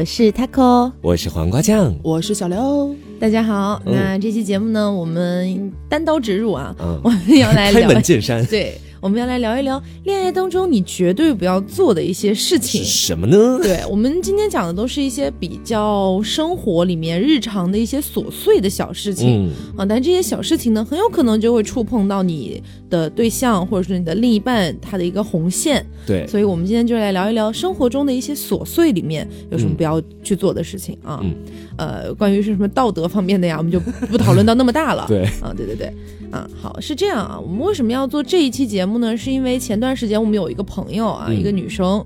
我是 taco，我是黄瓜酱，我是小刘。大家好，嗯。那这期节目呢，我们单刀直入啊，嗯。我们要来开聊，门见山。对，我们要来聊一聊恋爱当中你绝对不要做的一些事是情。什么呢？对我们今天讲的都是一些比较生活里面日常的一些琐碎的小事情、嗯，啊，但这些小事情呢，很有可能就会触碰到你的对象或者是你的另一半他的一个红线，对，所以我们今天就来聊一聊生活中的一些琐碎里面有什么嗯不要去做的事情啊。嗯呃，关于是什么道德方面的呀，我们就 不讨论到那么大了。对，啊，对对对，啊，好，是这样啊。我们为什么要做这一期节目呢？是因为前段时间我们有一个朋友啊，嗯一个女生，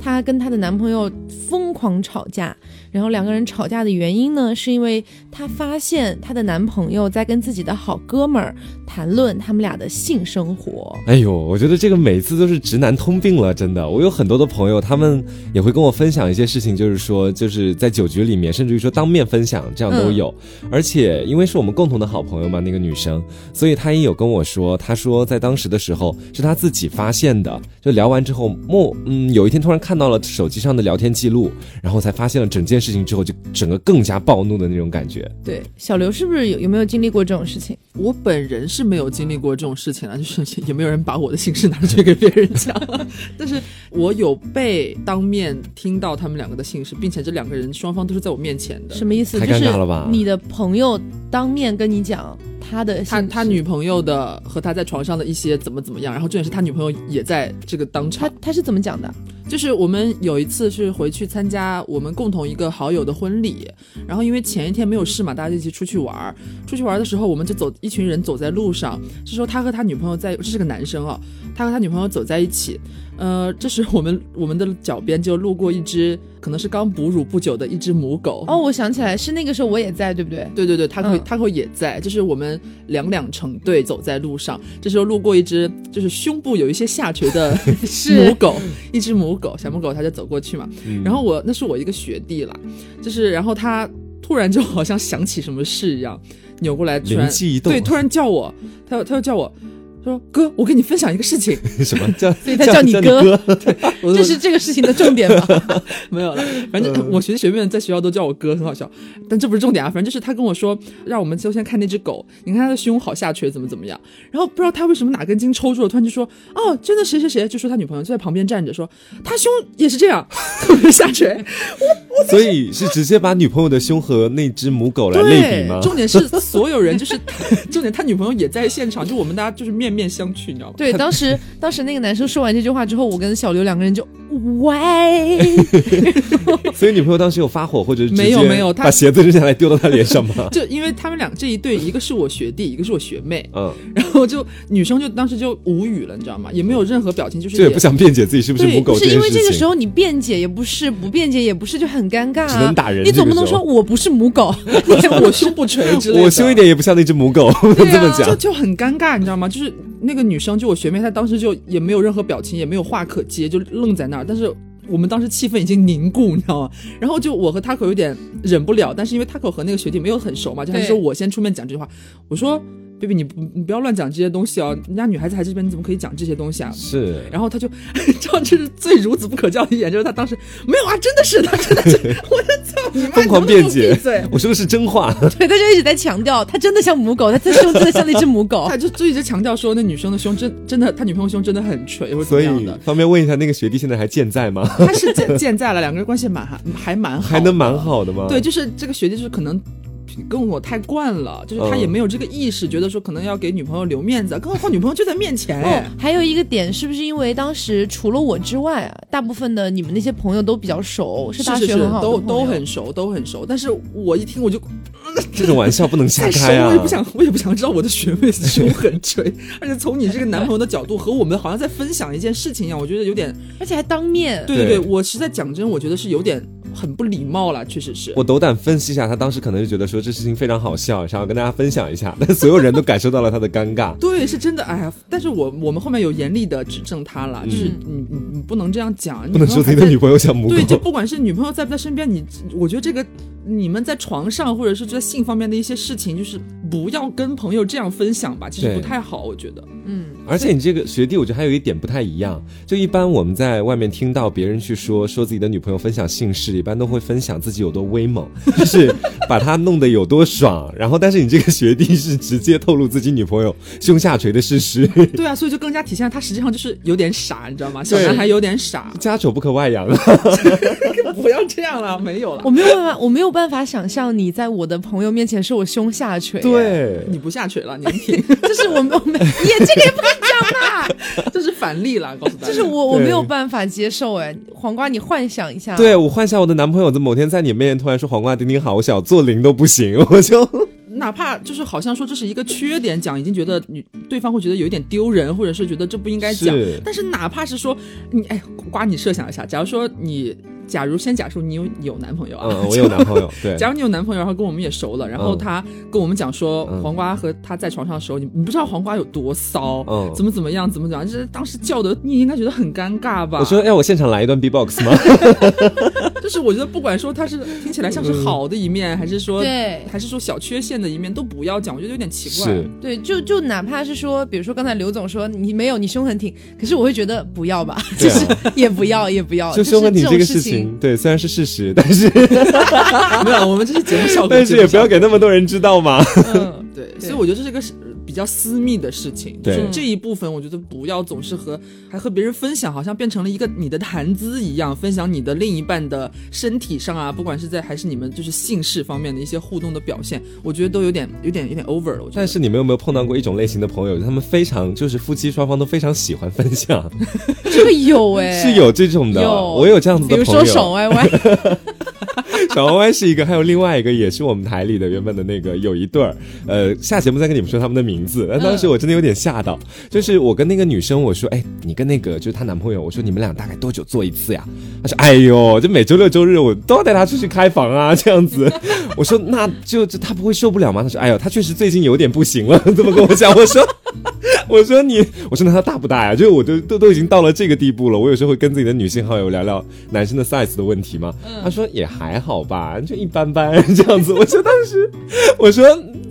她跟她的男朋友疯狂吵架，然后两个人吵架的原因呢，是因为她发现她的男朋友在跟自己的好哥们儿谈论他们俩的性生活。哎呦，我觉得这个每次都是直男通病了，真的。我有很多的朋友，他们也会跟我分享一些事情，就是说，就是在酒局里面，甚至于说当面分享，这样都有。而且因为是我们共同的好朋友嘛，那个女生，所以她也有跟我说，她说在当时的时候是她自己发现的，就聊完之后，莫嗯，有一天突然看到了手机上的聊天记录，然后才发现了整件事情之后，就整个更加暴怒的那种感觉。对，小刘是不是有有没有经历过这种事情？我本人是没有经历过这种事情啊，就是也没有人把我的姓氏拿出去给别人讲，但是我有被当面听到他们两个的姓氏，并且这两个人双方都是在我面前的。什么意思？太就是尴尬了吧你的朋友当面跟你讲他的他他女朋友的和他在床上的一些怎么怎么样，然后重点是他女朋友也在这个当场他。他是怎么讲的？就是我们有一次是回去参加我们共同一个好友的婚礼，然后因为前一天没有事嘛，大家就一起出去玩儿。出去玩的时候，我们就走一群人走在路上，这时候他和他女朋友在，这是个男生哦，他和他女朋友走在一起。呃，这时我们我们的脚边就路过一只可能是刚哺乳不久的一只母狗。哦，我想起来，是那个时候我也在，对不对？对对对，它会嗯。他会也在，就是我们两两成对走在路上，这时候路过一只就是胸部有一些下垂的 母狗，一只母狗，小母狗，它就走过去嘛，嗯。然后我那是我一个学弟啦，就是然后他突然就好像想起什么事一样，扭过来突然灵机一动，对，突然叫我，他他就叫我说哥，我跟你分享一个事情，什么 叫？所以他叫你哥，我这是这个事情的重点吗？没有了，反正嗯我学弟学妹们在学校都叫我哥，很好笑。但这不是重点啊，反正就是他跟我说，让我们就先看那只狗，你看它的胸好下垂，怎么怎么样。然后不知道他为什么哪根筋抽住了，突然就说，哦，真的谁谁谁，就说他女朋友就在旁边站着，说他胸也是这样，特别下垂。所以是直接把女朋友的胸和那只母狗来类对比吗？，重点是所有人就是重点，他女朋友也在现场，就我们大家就是面面相觑，你知道吗？对，当时当时那个男生说完这句话之后，我跟小刘两个人就喂，所以女朋友当时有发火，或者是没有没有她把鞋子扔下来丢到他脸上吗？就因为他们俩这一对，一个是我学弟，一个是我学妹，嗯，然后就女生就当时就无语了，你知道吗？也没有任何表情，就是这也不想辩解自己是不是母狗不是因为这个时候你辩解也不是，不辩解也不是，就很尴尬、啊。只能打人你总不能说我不是母狗，我胸不垂之类的。我凶一点也不像那只母狗，对啊这么讲。就就很尴尬，你知道吗？就是那个女生，就我学妹，她当时就也没有任何表情，也没有话可接，就愣在那儿。但是我们当时气氛已经凝固，你知道吗？然后就我和 Taco 有点忍不了，但是因为 Taco 和那个学弟没有很熟嘛，就还是说我先出面讲这句话。我说：“baby，你不你不要乱讲这些东西哦，人家女孩子还这边，你怎么可以讲这些东西啊？”是，然后他就，知 道这是最孺子不可教的一点，就是他当时没有啊，真的是他，真的是，我就操你妈，疯狂辩解你能不能闭嘴。我说的是真话。对，他就一直在强调，他真的像母狗，他这胸真的像那只母狗他。就就一直强调说，那女生的胸真真的，他女朋友胸真的很垂，或者怎所以么样的。方便问一下，那个学弟现在还健在吗？他是健健在了，两个人关系蛮还还蛮好，还能蛮。好的吗？对，，就是这个学弟，就是可能跟我太惯了，就是他嗯也没有这个意识，觉得说可能要给女朋友留面子，更何况女朋友就在面前。哎哦，还有一个点，是不是因为当时除了我之外啊，大部分的你们那些朋友都比较熟，是大是是是学很，好都都很熟，都很熟。但是我一听我就 这种玩笑不能瞎太熟，开啊！我也不想，我也不想知道我的学妹胸很垂，而且从你这个男朋友的角度和我们好像在分享一件事情一样，我觉得有点，而且还当面。对对对，对我实在讲真，我觉得是有点很不礼貌了，确实是。我斗胆分析一下，他当时可能就觉得说这事情非常好笑，想要跟大家分享一下，但所有人都感受到了他的尴尬。对，是真的，哎呀！但是我我们后面有严厉的指正他了，就是嗯你你你不能这样讲，不能说自己的女朋友像母狗对，就不管是女朋友在不在身边，你我觉得这个你们在床上或者是在性方面的一些事情，就是不要跟朋友这样分享吧，其实不太好，我觉得。嗯，而且你这个学弟，我觉得还有一点不太一样。就一般我们在外面听到别人去说说自己的女朋友分享性事，一般都会分享自己有多威猛，就是把他弄得有多爽。然后，但是你这个学弟是直接透露自己女朋友胸下垂的事实，对啊，所以就更加体现了他实际上 就是有点傻，你知道吗？小对男孩有点傻，家丑不可外扬。不要这样了，没有了我。没有办法，我没有办法想象你在我的朋友面前说我胸下垂。，对，你不下垂了，年轻，就是我们我们也这个也不能讲吧，这是反例了，告诉大家。就是我我没有办法接受哎，黄瓜你幻想一下，对我幻想我的男朋友在某天在你面前突然说黄瓜丁丁好我想，做零都不行，我就哪怕就是好像说这是一个缺点讲，已经觉得你对方会觉得有一点丢人，或者是觉得这不应该讲。是。但是哪怕是说你哎，瓜，你设想一下，假如说你，假如先假设你有有男朋友啊，嗯，我有男朋友，对，假如你有男朋友，然后跟我们也熟了，然后嗯他跟我们讲说，嗯黄瓜和他在床上的时候，你你不知道黄瓜有多骚，嗯怎么怎么样，怎么怎么样，就是当时叫的，你应该觉得很尴尬吧？我说要我现场来一段 B-box 吗？就是我觉得不管说他是听起来像是好的一面，还是说对还是说小缺陷的一面，都不要讲，我觉得有点奇怪。是，对，就就哪怕是说，比如说刚才刘总说你没有，你胸很挺，可是我会觉得不要吧，就是也不要，也不要，就胸很挺这个事事情，对，虽然是事实，但是 没有，我们这是节目效果，但是也不要给那么多人知道嘛。对，所以我觉得这是个是比较私密的事情，就是这一部分，我觉得不要总是和还和别人分享，好像变成了一个你的谈资一样，分享你的另一半的身体上啊，不管是在还是你们就是性事方面的一些互动的表现，我觉得都有点有点有点 over 了。我觉得但是你们有没有碰到过一种类型的朋友，他们非常就是夫妻双方都非常喜欢分享，这个有 哎，是有这种的，有。我有这样子比的朋友。如说爽歪歪，小歪歪是一个，还有另外一个也是我们台里的原本的那个有一对儿，呃，下节目再跟你们说他们的名字。但当时我真的有点吓到，就是我跟那个女生我说，哎，你跟那个就是她男朋友，我说你们俩大概多久做一次呀？她说，哎呦，就每周六周日我都要带她出去开房啊，这样子。我说那就就她不会受不了吗？她说，哎呦，她确实最近有点不行了，这么跟我讲。我说。我说你，我说那他大不大呀？就是我都都都已经到了这个地步了，我有时候会跟自己的女性好友聊聊男生的 size 的问题嘛。他说也还好吧，就一般般 这样子。我说当时，我说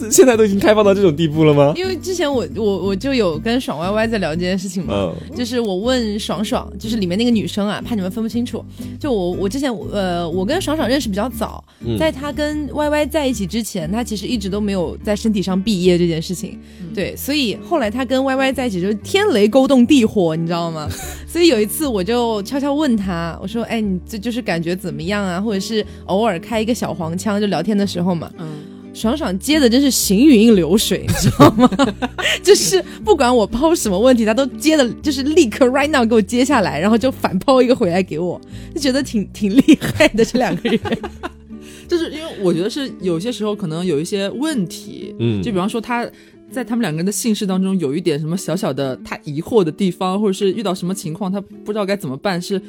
现在都已经开放到这种地步了吗？因为之前我我我就有跟爽歪歪在聊这件事情嘛，嗯就是我问爽爽，就是里面那个女生啊，怕你们分不清楚。就我我之前呃，我跟爽爽认识比较早，嗯在他跟歪歪在一起之前，他其实一直都没有在身体上毕业这件事情。对，所以后来他跟歪歪在一起，就是天雷勾动地火，你知道吗？所以有一次我就悄悄问他，我说：“哎，你这就是感觉怎么样啊？或者是偶尔开一个小黄腔，就聊天的时候嘛。”嗯，爽爽接的真是行云流水，你知道吗？就是不管我抛什么问题，他都接的，就是立刻 right now 给我接下来，然后就反抛一个回来给我，就觉得挺挺厉害的这两个人。就是因为我觉得是有些时候可能有一些问题，嗯就比方说他。在他们两个人的姓氏当中，有一点什么小小的他疑惑的地方，或者是遇到什么情况，他不知道该怎么办，是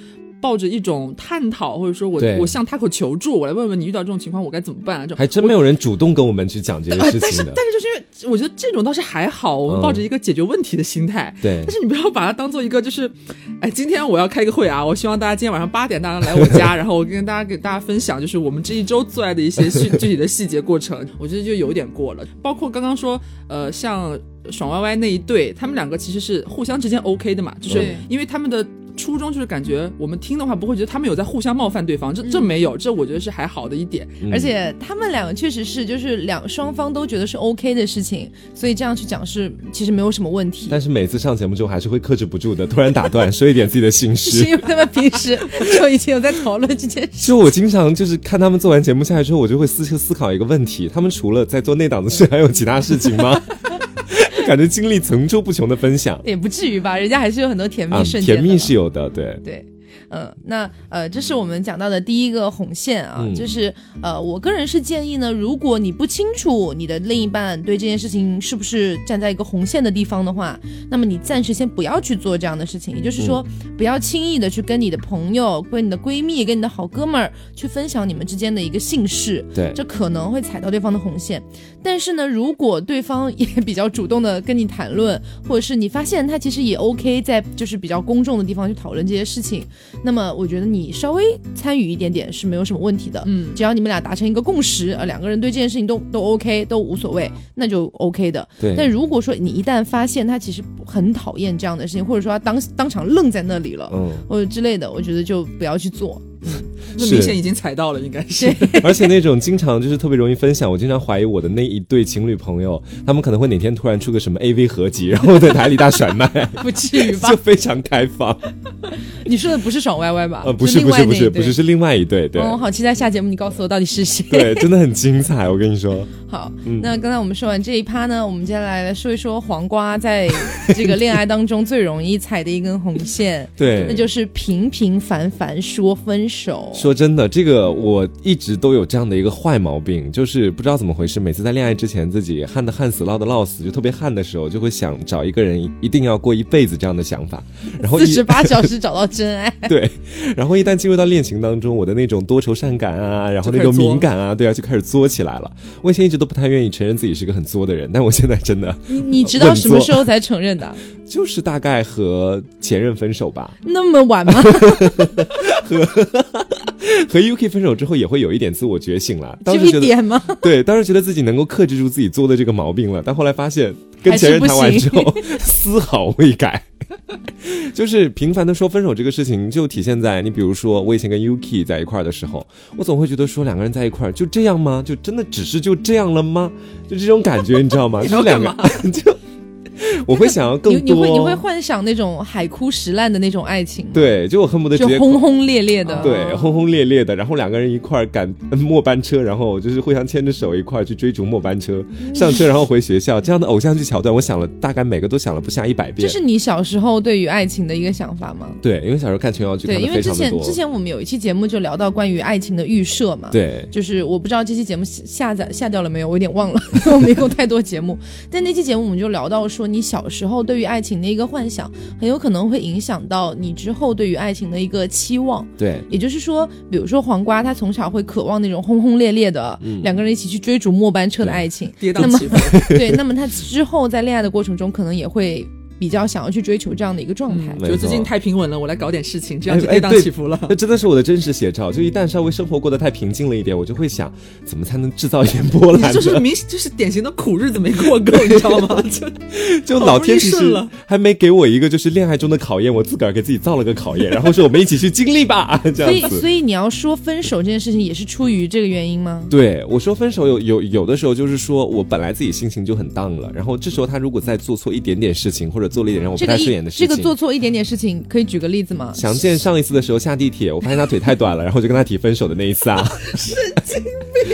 抱着一种探讨，或者说我我向他口求助，我来问问你遇到这种情况我该怎么办啊？这种还真没有人主动跟我们去讲这呃些事情的。但是但是就是因为我觉得这种倒是还好，我们嗯抱着一个解决问题的心态。对但，是你不要把它当做一个就是，哎，今天我要开个会啊，我希望大家今天晚上八点大家来我家，然后我跟大家给大家分享，就是我们这一周做爱的一些具具体的细节过程，我觉得就有点过了。包括刚刚说，呃，像爽歪歪那一对，他们两个其实是互相之间 OK 的嘛，就是对因为他们的。初衷就是感觉我们听的话不会觉得他们有在互相冒犯对方，这这没有，这我觉得是还好的一点。嗯而且他们两个确实是，就是两双方都觉得是 OK 的事情，所以这样去讲是其实没有什么问题。但是每次上节目之后还是会克制不住的，突然打断说一点自己的心事是。因为他们平时就已经有在讨论这件事。就我经常就是看他们做完节目下来之后，我就会思思考一个问题：他们除了在做那档子事，还有其他事情吗？就 感觉经历层出不穷的分享。也不至于吧，人家还是有很多甜蜜啊，瞬间甜蜜是有的，对，对，嗯，那呃，这是我们讲到的第一个红线啊，嗯就是呃，我个人是建议呢，如果你不清楚你的另一半对这件事情是不是站在一个红线的地方的话，那么你暂时先不要去做这样的事情，也就是说，不要轻易的去跟你的朋友、跟你的闺蜜、跟你的好哥们儿去分享你们之间的一个姓氏，对，这可能会踩到对方的红线。但是呢，如果对方也比较主动的跟你谈论，或者是你发现他其实也 OK，在就是比较公众的地方去讨论这些事情，那么我觉得你稍微参与一点点是没有什么问题的。嗯，只要你们俩达成一个共识，呃，两个人对这件事情都都 OK，都无所谓，那就 OK 的。对，但如果说你一旦发现他其实很讨厌这样的事情，或者说他当当场愣在那里了，嗯，或者之类的，我觉得就不要去做。那明显已经踩到了，应该是。而且那种经常就是特别容易分享，我经常怀疑我的那一对情侣朋友，他们可能会哪天突然出个什么 AV 合集，然后在台里大甩卖，不至于吧 就？非常开放。你说的不是爽歪歪吧？呃，不是不是不是不是是另外一对，对哦，好期待下节目，你告诉我到底是谁。对，真的很精彩，我跟你说。好，嗯。那刚才我们说完这一趴呢，我们接下来来说一说黄瓜在这个恋爱当中最容易踩的一根红线，对，那就是平平凡凡说分手。说真的，这个我一直都有这样的一个坏毛病，就是不知道怎么回事，每次在恋爱之前自己旱的旱死，涝的涝死，就特别旱的时候，就会想找一个人一定要过一辈子这样的想法，然后一四十八小时找到真爱，对，然后一旦进入到恋情当中，我的那种多愁善感啊，然后那种敏感啊，对啊，就开始作起来了。我以前一直都不太愿意承认自己是个很作的人，但我现在真的你你直到什么时候才承认的？就是大概和前任分手吧，那么晚吗？和和 UK 分手之后也会有一点自我觉醒了。当就时觉得一点吗？对，当时觉得自己能够克制住自己作的这个毛病了，但后来发现跟前任谈完之后丝毫未改。就是频繁的说分手这个事情，就体现在你比如说我以前跟 Yuki 在一块儿的时候，我总会觉得说两个人在一块儿就这样吗？就真的只是就这样了吗？就这种感觉，你知道吗？就是两个 就 我会想要更多，你你会你会幻想那种海枯石烂的那种爱情吗？对，就我恨不得直就接轰轰烈烈的。对，轰轰烈烈的，然后两个人一块儿赶末班车，然后就是互相牵着手一块儿去追逐末班车，上车然后回学校，这样的偶像剧桥段，我想了大概每个都想了不下一百遍。这是你小时候对于爱情的一个想法吗？对，因为小时候看琼瑶剧对，因为之。前之前我们有一期节目就聊到关于爱情的预设嘛。。对，就是我不知道这期节目下下载下掉了没有，我有点忘了，我没有太多节目。但那期节目我们就聊到说，你小时候对于爱情的一个幻想，很有可能会影响到你之后对于爱情的一个期望。对，也就是说，比如说黄瓜，他从小会渴望那种轰轰烈烈的、嗯两个人一起去追逐末班车的爱情。跌那么宕起伏。对，那么他之后在恋爱的过程中，可能也会比较想要去追求这样的一个状态。没就最近太平稳了，我来搞点事情，这样就跌宕起伏了。那真的是我的真实写照。就一旦稍微生活过得太平静了一点，我就会想，怎么才能制造一点波你澜呢？就是明 就是典型的苦日子没过够，你知道吗？就就老天其实顺了还没给我一个就是恋爱中的考验，我自个儿给自己造了个考验，然后说我们一起去经历吧，这所以，样子。所以你要说分手这件事情，也是出于这个原因吗？对我说分手有有有的时候就是说我本来自己心情就很 down 了，然后这时候他如果再做错一点点事情，或者做了一点让我不太顺眼的事情，这个做错一点点事情，可以举个例子吗？详见上一次的时候下地铁，我发现他腿太短了，然后就跟他提分手的那一次啊。神经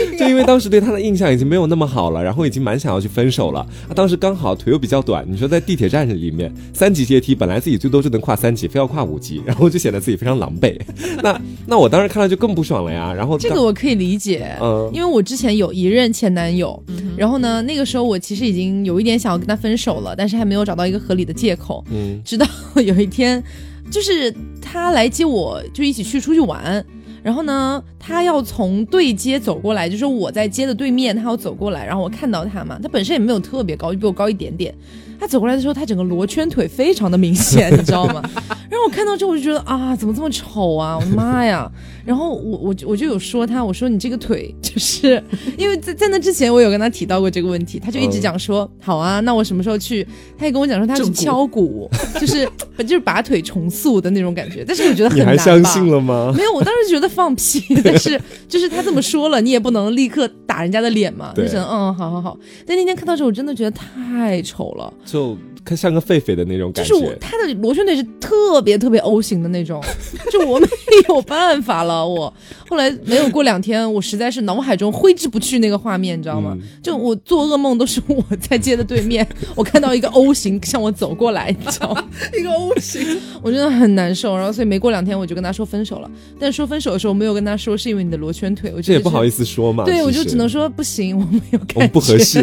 病就因为当时对他的印象已经没有那么好了，然后已经蛮想要去分手了。他当时刚好腿又比较短，你说在地铁站里面三级阶梯，本来自己最多就能跨三级，非要跨五级，然后就显得自己非常狼狈。那那我当时看了就更不爽了呀。然后这个我可以理解，嗯因为我之前有一任前男友，然后呢，那个时候我其实已经有一点想要跟他分手了，但是还没有找到一个合理的借口。嗯直到有一天，就是他来接我，就一起去出去玩。然后呢，他要从对街走过来，就是我在街的对面，他要走过来，然后我看到他嘛，他本身也没有特别高，就比我高一点点。他走过来的时候，他整个罗圈腿非常的明显，你知道吗？然后我看到之后，我就觉得啊，怎么这么丑啊！我的妈呀！然后我我我就有说他，我说你这个腿，就是因为在在那之前我有跟他提到过这个问题，他就一直讲说、好啊，那我什么时候去？他也跟我讲说他是敲骨，就是 就是把腿重塑的那种感觉。但是我觉得很你还难相信了吗？没有，我当时觉得放屁，但是 就是他这么说了，你也不能立刻打人家的脸嘛，就对想嗯，好好好。但那天看到之后，我真的觉得太丑了，就看像个狒狒的那种感觉。就是我他的螺旋腿是特别特别 O 型的那种，就我没有办法了。我后来没有过两天，我实在是脑海中挥之不去那个画面，你知道吗？嗯就我做噩梦都是我在街的对面，我看到一个 O 型向我走过来，你知道吗？一个 O 型，我真的很难受，然后所以没过两天我就跟他说分手了。但说分手的时候，没有跟他说是因为你的螺旋腿，我意这也不好意思说嘛。对，我就只能说不行，我没有感觉，我们不合适。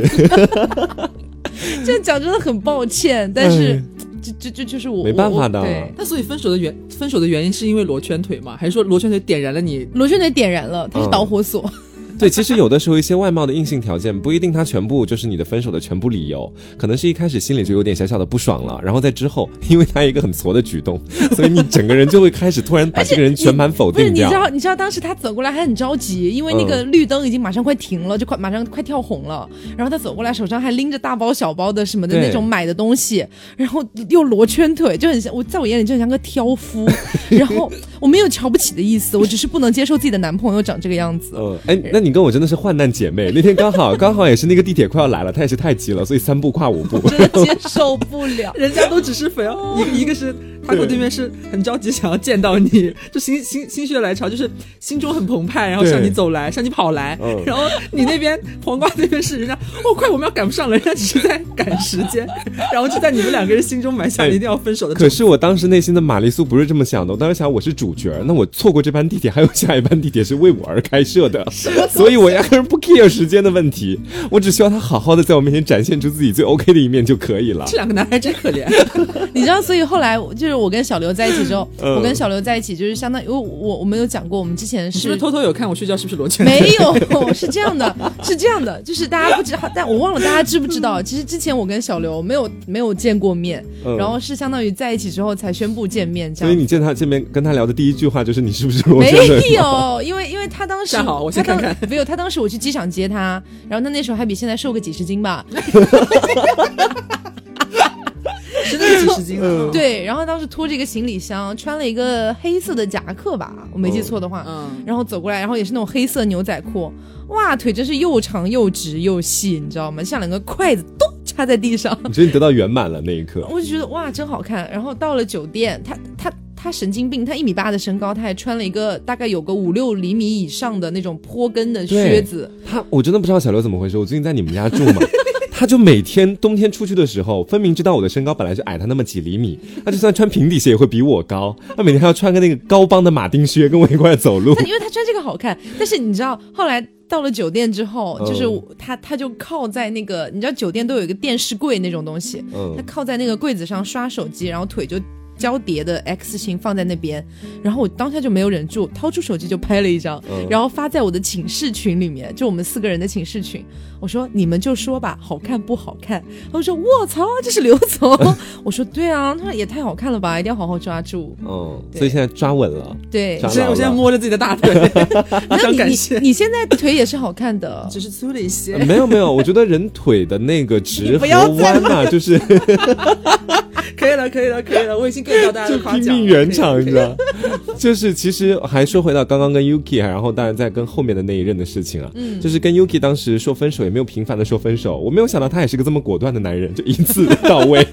这样讲真的很抱歉，但是哎就就就就是我没办法的我对，那所以分手的原分手的原因是因为罗圈腿吗？还是说罗圈腿点燃了你？罗圈腿点燃了，它是嗯导火索。对，其实有的时候一些外貌的硬性条件不一定它全部就是你的分手的全部理由，可能是一开始心里就有点小小的不爽了，然后在之后，因为他一个很挫的举动，所以你整个人就会开始突然把这个人全盘否定不是，定。你知道，你知道当时他走过来还很着急，因为那个绿灯已经马上快停了，就快马上快跳红了。然后他走过来，手上还拎着大包小包的什么的那种买的东西，然后又罗圈腿，就很像我在我眼里就很像个挑夫。然后我没有瞧不起的意思，我只是不能接受自己的男朋友长这个样子。嗯，哎，那你跟我真的是患难姐妹。那天刚好刚好也是那个地铁快要来了，他也是太急了，所以三步跨五步。真的接受不了。人家都只是粉哦，一个一个是他过对面是很着急想要见到你，就心心心血来潮，就是心中很澎湃，然后向你走来，向你跑来，嗯然后你那边黄瓜那边是人家哦快我们要赶不上了，人家只是在赶时间，然后就在你们两个人心中埋下了一定要分手的。可是我当时内心的玛丽苏不是这么想的，我当时想我是主角，那我错过这班地铁，还有下一班地铁是为我而开设的，所以我压根儿不 care 时间的问题，我只需要他好好的在我面前展现出自己最 OK 的一面就可以了这。两个男孩真可怜，你知道，所以后来就是我跟小刘在一起之后，嗯。我跟小刘在一起就是相当于我我我们有讲过，我们之前你是不是偷偷有看我睡觉是不是罗圈？没有，是这样的，是这样的，就是大家不知道，但我忘了大家知不知道，其实之前我跟小刘没有没有见过面，嗯。然后是相当于在一起之后才宣布见面这样。所以你见他见面跟他聊的第一句话就是你是不是罗没圈没？有，因为因为他当时好我先他当看看。没有，他当时我去机场接他，然后他那时候还比现在瘦个几十斤吧，真的是几十斤啊！对，然后当时拖着一个行李箱，穿了一个黑色的夹克吧，我没记错的话，嗯，然后走过来，然后也是那种黑色牛仔裤，哇，腿真是又长又直又细，你知道吗？像两个筷子咚插在地上，你觉得你得到圆满了那一刻？我就觉得哇，真好看。然后到了酒店，他他他神经病，他一米八的身高，他还穿了一个大概有个五六厘米以上的那种坡跟的靴子，他我真的不知道小刘怎么回事。我最近在你们家住嘛，他就每天冬天出去的时候，分明知道我的身高本来就矮他那么几厘米，他就算穿平底鞋也会比我高。他每天还要穿个那个高帮的马丁靴跟我一块走路他。因为他穿这个好看，但是你知道后来。到了酒店之后，嗯就是他，他就靠在那个，你知道酒店都有一个电视柜那种东西，嗯他靠在那个柜子上刷手机，然后腿就交叠的 X 型放在那边，然后我当下就没有忍住，掏出手机就拍了一张，嗯然后发在我的寝室群里面，就我们四个人的寝室群。我说你们就说吧，好看不好看？他们说我操，这是刘总。我说对啊，他说也太好看了吧，一定要好好抓住。嗯，所以现在抓稳了。对，现在我现在摸着自己的大腿，好 那你你想感谢，你现在腿也是好看的，只是粗了一些呃。没有没有，我觉得人腿的那个直和弯呐、就是可以了，可以了，可以了，我已经 get 到大家就的夸奖了。拼命圆场，你知道？就是其实还说回到刚刚跟 Yuki，然后当然在跟后面的那一任的事情啊，嗯就是跟 Yuki 当时说分手也没有频繁的说分手，我没有想到他也是个这么果断的男人，就一次到位。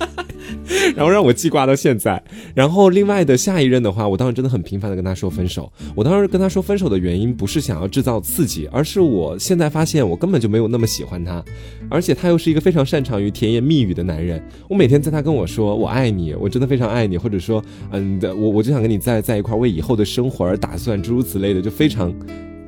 然后让我记挂到现在。然后另外的下一任的话，我当时真的很频繁的跟他说分手。我当时跟他说分手的原因不是想要制造刺激，而是我现在发现我根本就没有那么喜欢他，而且他又是一个非常擅长于甜言蜜语的男人。我每天在他跟我说我爱你，我真的非常爱你，或者说嗯的我我就想跟你在在一块儿为以后的生活而打算，诸如此类的，就非常。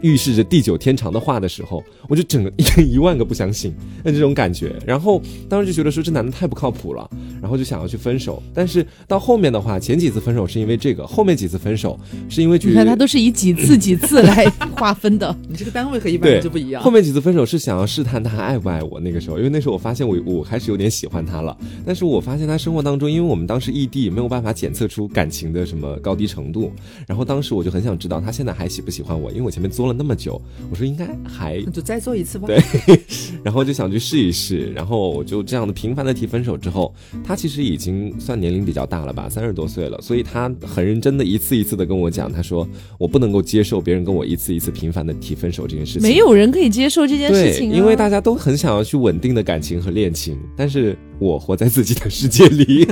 预示着地久天长的话的时候，我就整个一万个不相信，那这种感觉。然后当时就觉得说这男的太不靠谱了，然后就想要去分手。但是到后面的话，前几次分手是因为这个，后面几次分手是因为觉得你看他都是以几次几次来划分的。你这个单位和一般对人就不一样后。面几次分手是想要试探他还爱不爱我。那个时候，因为那时候我发现我我开始有点喜欢他了，但是我发现他生活当中，因为我们当时异地，没有办法检测出感情的什么高低程度。然后当时我就很想知道他现在还喜不喜欢我，因为我前面作了那么久，我说应该还就再做一次吧。对 然后就想去试一试，然后我就这样的频繁的提分手之后，他其实已经算年龄比较大了吧，三十多岁了，所以他很认真的一次一次的跟我讲，他说我不能够接受别人跟我一次一次频繁的提分手这件事情。没有人可以接受这件事，情、啊，因为大家都很想要去稳定的感情和恋情，但是我活在自己的世界里。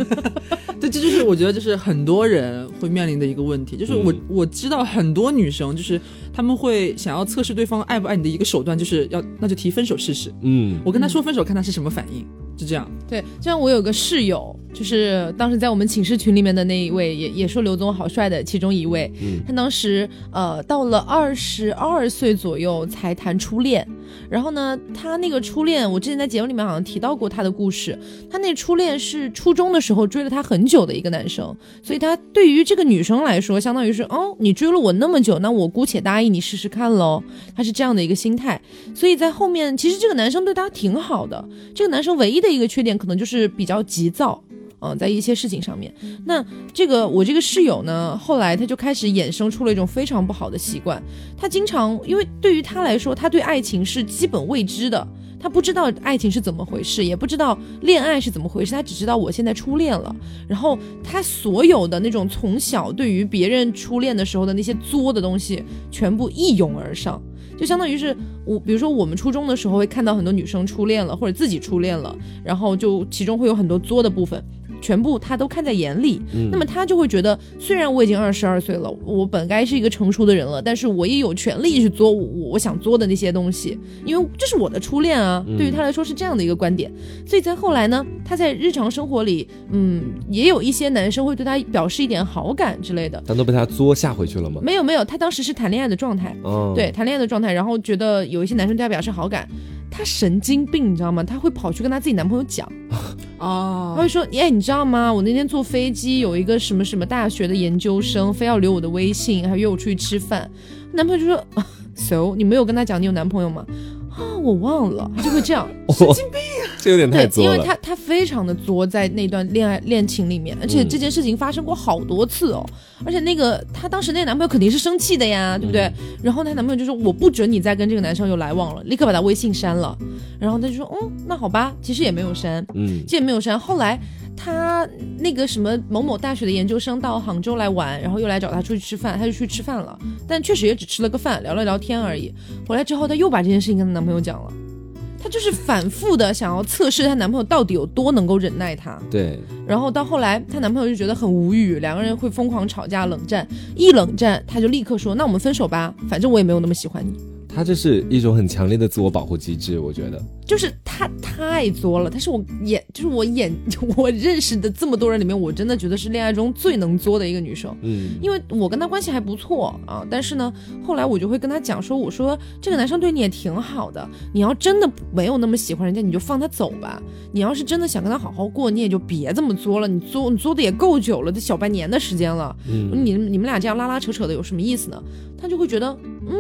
对，这就是我觉得就是很多人会面临的一个问题，就是我、嗯我知道很多女生就是她们会想要测试对方爱不爱你的一个手段，就是要那就提分手试试。嗯，我跟他说分手，看他是什么反应。就这样。对，就像我有个室友，就是当时在我们寝室群里面的那一位，也也说刘总好帅的其中一位。嗯他当时呃到了二十二岁左右才谈初恋，然后呢，他那个初恋，我之前在节目里面好像提到过他的故事。他那初恋是初中的时候追了他很久的一个男生，所以他对于这个女生来说，相当于是哦，你追了我那么久，那我姑且答应你试试看喽。他是这样的一个心态，所以在后面其实这个男生对他挺好的。这个男生唯一的一个缺点可能就是比较急躁。嗯，在一些事情上面，那这个我这个室友呢，后来他就开始衍生出了一种非常不好的习惯。他经常，因为对于他来说，他对爱情是基本未知的，他不知道爱情是怎么回事，也不知道恋爱是怎么回事，他只知道我现在初恋了。然后他所有的那种从小对于别人初恋的时候的那些作的东西，全部一涌而上。就相当于是我，比如说我们初中的时候会看到很多女生初恋了，或者自己初恋了，然后就其中会有很多作的部分，全部他都看在眼里。嗯那么他就会觉得，虽然我已经二十二岁了，我本该是一个成熟的人了，但是我也有权利去做我我想做的那些东西，因为这是我的初恋啊。嗯对于他来说是这样的一个观点。所以在后来呢，他在日常生活里，嗯，也有一些男生会对他表示一点好感之类的。但都被他作吓回去了吗？没有没有，他当时是谈恋爱的状态。哦，对，谈恋爱的状态，然后觉得有一些男生对他表示好感，他神经病，你知道吗？她会跑去跟她自己男朋友讲，哦，她会说，哎，你知道吗？我那天坐飞机有一个什么什么大学的研究生，非要留我的微信，还约我出去吃饭。男朋友就说、啊、，so 你没有跟他讲你有男朋友吗？啊，我忘了，他就会这样。神经病啊，这有点太对，作了。因为他他非常的作在那段恋爱恋情里面，而且嗯这件事情发生过好多次哦。而且那个她当时那个男朋友肯定是生气的呀，对不对？嗯然后她男朋友就说我不准你再跟这个男生有来往了，立刻把他微信删了。然后她就说嗯，那好吧，其实也没有删，嗯其实也没有删。后来她那个什么某某大学的研究生到杭州来玩，然后又来找她出去吃饭，她就去吃饭了，但确实也只吃了个饭，聊了聊天而已。回来之后，她又把这件事情跟她男朋友讲了。她就是反复的想要测试她男朋友到底有多能够忍耐她，对，然后到后来，她男朋友就觉得很无语，两个人会疯狂吵架、冷战。一冷战，她就立刻说：“那我们分手吧，反正我也没有那么喜欢你。他这是一种很强烈的自我保护机制，我觉得。”就是他太作了，她是我演，就是我演 我认识的这么多人里面，我真的觉得是恋爱中最能作的一个女生。嗯，因为我跟他关系还不错啊，但是呢，后来我就会跟他讲说，我说这个男生对你也挺好的，你要真的没有那么喜欢人家，你就放他走吧。你要是真的想跟他好好过，你也就别这么作了，你作你作的也够久了，这小半年的时间了，嗯你你们俩这样拉拉扯扯的有什么意思呢？他就会觉得，嗯，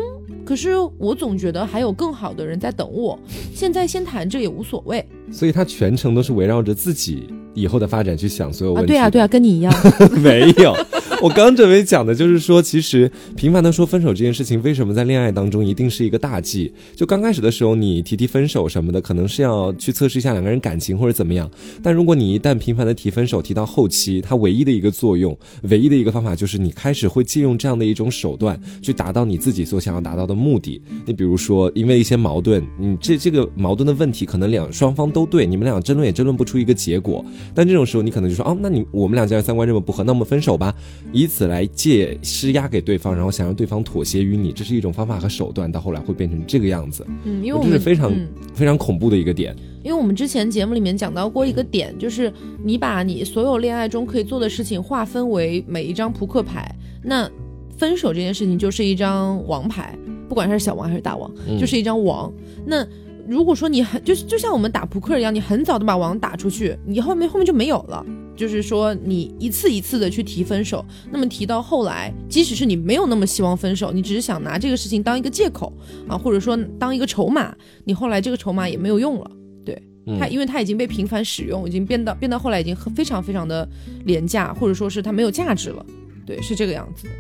可是我总觉得还有更好的人在等我，现在先谈这也无所谓所以他全程都是围绕着自己以后的发展去想所有啊。问题。对啊，对啊，跟你一样，没有，我刚准备讲的就是说，其实频繁的说分手这件事情，为什么在恋爱当中一定是一个大忌？就刚开始的时候，你提提分手什么的，可能是要去测试一下两个人感情或者怎么样。但如果你一旦频繁的提分手，提到后期，它唯一的一个作用，唯一的一个方法就是你开始会借用这样的一种手段去达到你自己所想要达到的目的。你比如说，因为一些矛盾，你这这个矛盾的问题，可能两双方都对，你们俩争论也争论不出一个结果。但这种时候，你可能就说，哦，那你我们俩价值三观这么不合，那我们分手吧，以此来借施压给对方，然后想让对方妥协于你，这是一种方法和手段，到后来会变成这个样子，嗯，因为我这们是非常、嗯非常恐怖的一个点。因为我们之前节目里面讲到过一个点，就是你把你所有恋爱中可以做的事情划分为每一张扑克牌，那分手这件事情就是一张王牌，不管它是小王还是大王，嗯就是一张王。那如果说你很就是就像我们打扑克一样，你很早的把王打出去，你后面后面就没有了。就是说，你一次一次的去提分手，那么提到后来，即使是你没有那么希望分手，你只是想拿这个事情当一个借口啊，或者说当一个筹码，你后来这个筹码也没有用了。对它因为它已经被频繁使用，已经变到变到后来已经非常非常的廉价，或者说是它没有价值了。对，是这个样子的。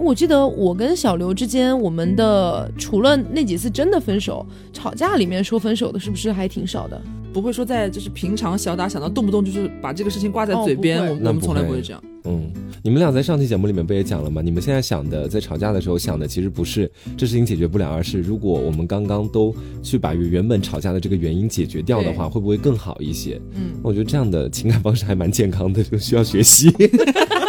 嗯，我记得我跟小刘之间，我们的除了那几次真的分手，吵架里面说分手的，是不是还挺少的？不会说在就是平常小打小闹，动不动就是把这个事情挂在哦嘴边，我我们从来不会这样。嗯，你们俩在上期节目里面不也讲了吗？你们现在想的，在吵架的时候想的，其实不是这事情解决不了，而是如果我们刚刚都去把原本吵架的这个原因解决掉的话，会不会更好一些？嗯，我觉得这样的情感方式还蛮健康的，就需要学习。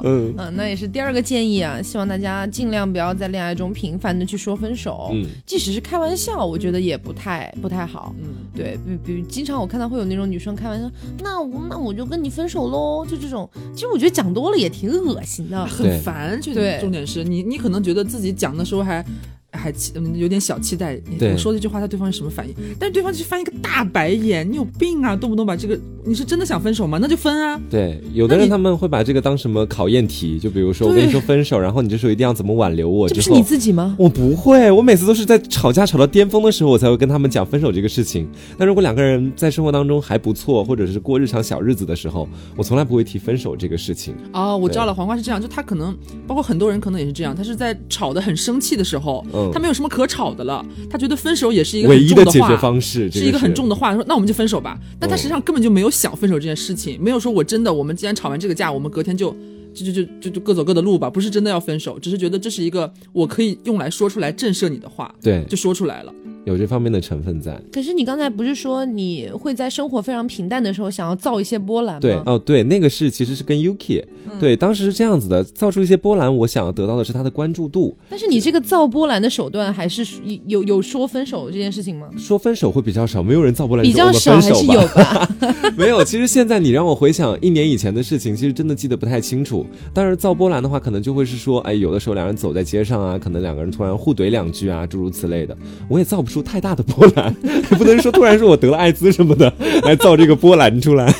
好，嗯嗯，那也是第二个建议啊，希望大家尽量不要在恋爱中频繁的去说分手，嗯，即使是开玩笑，我觉得也不太不太好。嗯，对，比比经常我看到会有那种女生开玩笑，那我那我就跟你分手喽，就这种，其实我觉得讲多了也挺恶心的。很烦。就对重点是你，你可能觉得自己讲的时候还。还期嗯有点小期待，你说这句话，他对方是什么反应？但是对方就翻一个大白眼，你有病啊！动不动把这个，你是真的想分手吗？那就分啊！对，有的人他们会把这个当什么考验题，就比如说我跟你说分手，然后你就说一定要怎么挽留我，这不是你自己吗？我不会，我每次都是在吵架吵到巅峰的时候，我才会跟他们讲分手这个事情。但如果两个人在生活当中还不错，或者是过日常小日子的时候，我从来不会提分手这个事情。哦，我知道了，黄瓜是这样，就他可能包括很多人可能也是这样，他是在吵得很生气的时候，嗯他没有什么可吵的了，他觉得分手也是一个唯很重的话一的解决。方式，这是一个很重的话，说那我们就分手吧。但他嗯实际上根本就没有想分手这件事情，没有说我真的，我们既然吵完这个架，我们隔天就就就就就就各走各的路吧，不是真的要分手，只是觉得这是一个我可以用来说出来震慑你的话，对，就说出来了。有这方面的成分在。可是你刚才不是说你会在生活非常平淡的时候想要造一些波澜吗？对，哦，对，那个是其实是跟 Yuki，、对，当时是这样子的，造出一些波澜，我想要得到的是他的关注度。但是你这个造波澜的手段还是有有说分手这件事情吗？说分手会比较少，没有人造波澜比较少还是有吧？没有，其实现在你让我回想一年以前的事情，其实真的记得不太清楚。但是，造波澜的话，可能就会是说，哎，有的时候两人走在街上啊，可能两个人突然互怼两句啊，诸如此类的。我也造不出太大的波澜，也 不能说突然说我得了艾滋什么的 来造这个波澜出来。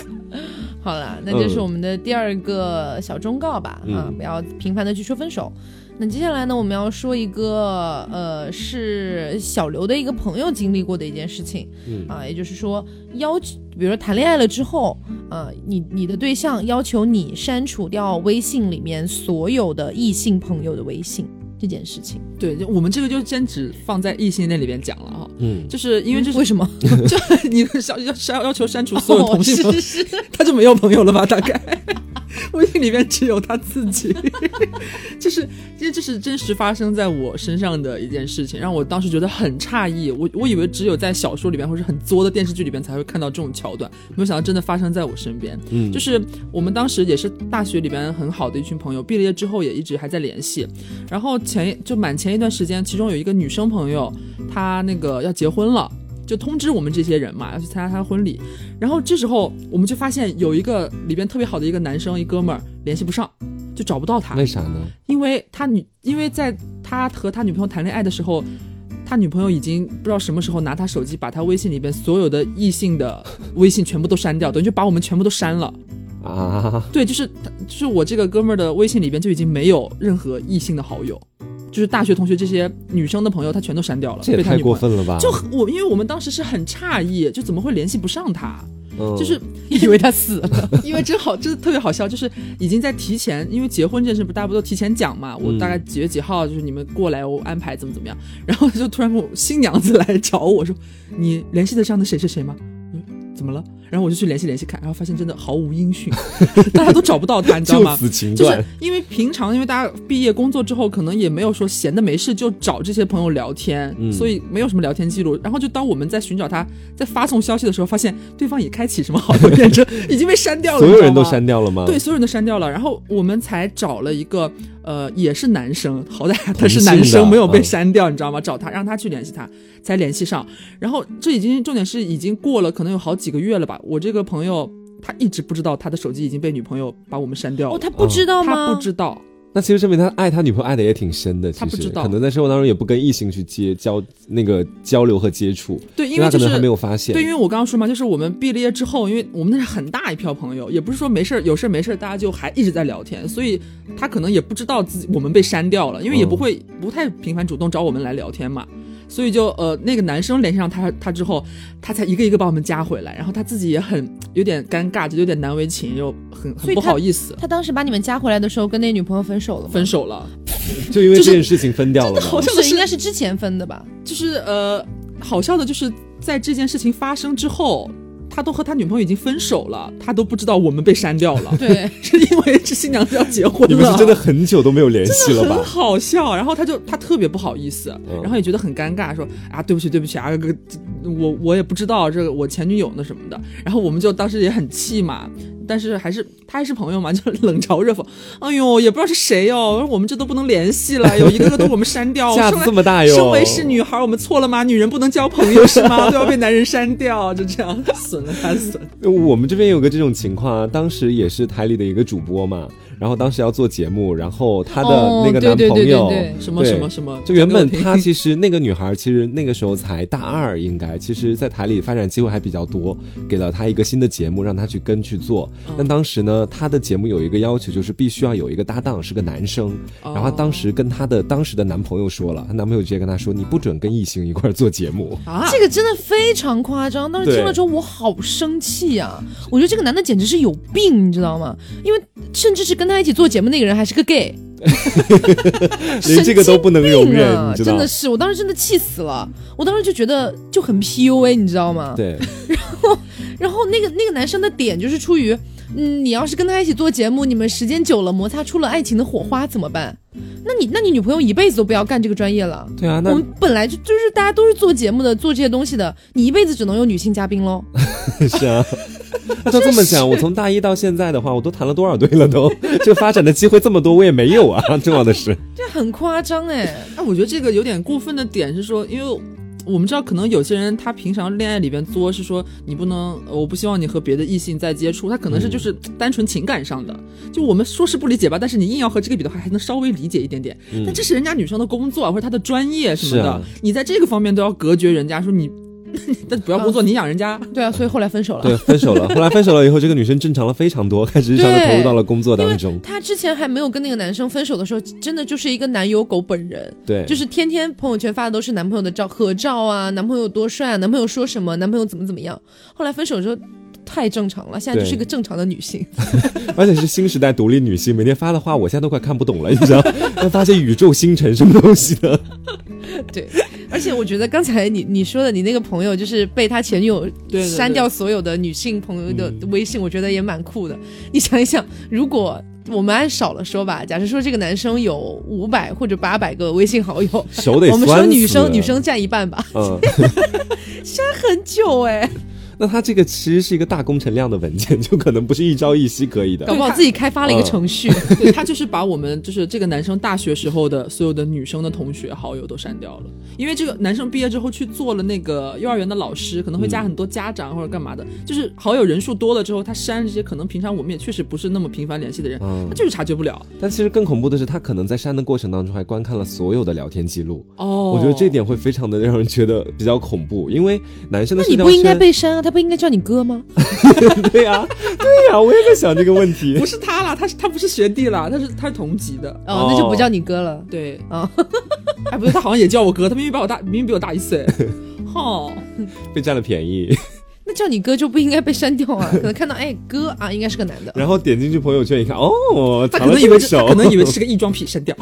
好了，那这是我们的第二个小忠告吧，嗯啊，不要频繁的去说分手。那接下来呢，我们要说一个，呃，是小刘的一个朋友经历过的一件事情，嗯啊，也就是说，要求，比如说谈恋爱了之后，啊，你你的对象要求你删除掉微信里面所有的异性朋友的微信这件事情，对，就我们这个就先只放在异性恋里边讲了哈，嗯，就是因为这是为什么？就你要要要要求删除所有同性朋友，哦是是 他就没有朋友了吧？大概微信里面只有他自己，就是因为这是真实发生在我身上的一件事情，让我当时觉得很诧异。我我以为只有在小说里边或者很作的电视剧里边才会看到这种桥段，没有想到真的发生在我身边。嗯就是我们当时也是大学里边很好的一群朋友，毕了业之后也一直还在联系。然后前就满前一段时间，其中有一个女生朋友，她那个要结婚了。就通知我们这些人嘛，要去参加她的婚礼。然后这时候我们就发现有一个里边特别好的一个男生，一哥们儿联系不上，就找不到他，为啥呢？因为他女，因为在他和他女朋友谈恋爱的时候，他女朋友已经不知道什么时候拿他手机，把他微信里边所有的异性的微信全部都删掉，等于就把我们全部都删了。啊，对，就是他，就是我这个哥们儿的微信里边就已经没有任何异性的好友，就是大学同学这些女生的朋友，他全都删掉了，这也太。过分了吧？就我，因为我们当时是很诧异，就怎么会联系不上他？嗯就是 以为他死了，因为真好，真的特别好笑，就是已经在提前，因为结婚这件事不大家不都提前讲嘛？我大概几月几号，就是你们过来，我安排怎么怎么样。然后就突然跟我新娘子来找我说：“你联系得上的谁谁谁吗？”嗯，怎么了？然后我就去联系联系看，然后发现真的毫无音讯，大家都找不到他，你知道 吗？就此情就是。因为平常，因为大家毕业工作之后，可能也没有说闲的没事就找这些朋友聊天，嗯所以没有什么聊天记录。然后就当我们在寻找他，在发送消息的时候，发现对方也开启什么好友验证，已经被删掉了，所有人都删掉了吗？对，，所有人都删掉了，然后我们才找了一个，呃，也是男生，好歹他是男生，没有被嗯删掉，你知道吗？找他，让他去联系他，才联系上。然后这已经重点是已经过了，可能有好几个月了吧。我这个朋友他一直不知道他的手机已经被女朋友把我们删掉了，哦，他不知道吗？他不知道。那其实证明他爱他女朋友爱的也挺深的。其实他不知道可能在生活当中也不跟异性去接交那个交流和接触，对，因为就是他可能还没有发现。对，因为我刚刚说嘛，就是我们毕了业之后，因为我们那是很大一票朋友，也不是说没事儿有事儿没事儿大家就还一直在聊天，所以他可能也不知道自己我们被删掉了，因为也不嗯会不太频繁主动找我们来聊天嘛，所以就呃那个男生联系上他他之后，他才一个一个把我们加回来，然后他自己也很有点尴尬，就有点难为情，又很很不好意思，他当时把你们加回来的时候，跟那女朋友分手了吗？分手了，就因为这件事情分掉了嘛。好像是不是应该是之前分的吧？就是呃好笑的就是在这件事情发生之后。他都和他女朋友已经分手了，他都不知道我们被删掉了。对，是因为这新娘子要结婚了，你们是真的很久都没有联系了很吧？好笑。然后他就他特别不好意思，嗯然后也觉得很尴尬，说啊对不起对不起啊，这个我我也不知道这个我前女友那什么的。然后我们就当时也很气嘛。但是还是他还是朋友嘛，就冷嘲热讽。哎呦，也不知道是谁哟，我们这都不能联系了，有一个个都我们删掉。下次这么大哟！身为是女孩，我们错了吗？女人不能交朋友是吗？都要被男人删掉，就这样损了他损。我们这边有个这种情况啊，当时也是台里的一个主播嘛。然后当时要做节目，然后她的那个男朋友什么什么什么，就原本她其实那个女孩其实那个时候才大二，应该其实，在台里发展机会还比较多，给了她一个新的节目让她去跟去做。但当时呢，她的节目有一个要求，就是必须要有一个搭档是个男生。然后当时跟她的当时的男朋友说了，她男朋友直接跟她说：“你不准跟异性一块做节目。”啊，这个真的非常夸张。当时听了之后，我好生气呀！我觉得这个男的简直是有病，你知道吗？因为甚至是跟。他一起做节目那个人还是个 gay，连这个都不能容忍，真的是，我当时真的气死了。我当时就觉得就很 PUA，你知道吗？对。然后，然后那个那个男生的点就是出于，嗯，你要是跟他一起做节目，你们时间久了摩擦出了爱情的火花怎么办？那你那你女朋友一辈子都不要干这个专业了。对啊，那我们本来就就是大家都是做节目的，做这些东西的，你一辈子只能有女性嘉宾喽。是啊。那就这么讲，我从大一到现在的话，我都谈了多少对了？都就发展的机会这么多，我也没有啊。重要的是，这很夸张哎。哎，我觉得这个有点过分的点是说，因为我们知道，可能有些人他平常恋爱里边作是说你不能，我不希望你和别的异性再接触，他可能是就是单纯情感上的。就我们说是不理解吧，但是你硬要和这个比的话，还能稍微理解一点点。但这是人家女生的工作或者她的专业什么的，你在这个方面都要隔绝人家，说你。但不要工作，你养人家。对啊，所以后来分手了。对，分手了。后来分手了以后，这个女生正常了非常多，开始日常的投入到了工作当中。她之前还没有跟那个男生分手的时候，真的就是一个男友狗本人。对，就是天天朋友圈发的都是男朋友的照合照啊，男朋友多帅啊，男朋友说什么，男朋友怎么怎么样。后来分手之后。太正常了，现在就是一个正常的女性，而且是新时代独立女性，每天发的话，我现在都快看不懂了，你知道？要发些宇宙星辰什么东西的？对，而且我觉得刚才你你说的，你那个朋友就是被他前女友删掉所有的女性朋友的微信，我觉得也蛮酷的。你想一想，如果我们按少了说吧，假设说这个男生有五百或者八百个微信好友，我们说女生女生占一半吧，删很久哎。那他这个其实是一个大工程量的文件，就可能不是一朝一夕可以的。搞不好自己开发了一个程序，对他就是把我们就是这个男生大学时候的所有的女生的同学好友都删掉了，因为这个男生毕业之后去做了那个幼儿园的老师，可能会加很多家长或者干嘛的，就是好友人数多了之后，他删这些可能平常我们也确实不是那么频繁联系的人，他就是察觉不了。但其实更恐怖的是，他可能在删的过程当中还观看了所有的聊天记录。哦，我觉得这点会非常的让人觉得比较恐怖，因为男生的那你不应该被删啊，他不应该叫你哥吗？对呀，对呀，我也在想这个问题。不是他了，他是他不是学弟了，他是他是同级的哦，那就不叫你哥了。对啊，哎，不对，他好像也叫我哥，他明明比我大，明明比我大一岁。哦，被占了便宜。那叫你哥就不应该被删掉啊？可能看到哎哥啊，应该是个男的。然后点进去朋友圈一看，哦，他可能以为是，可能以为是个异装癖，删掉。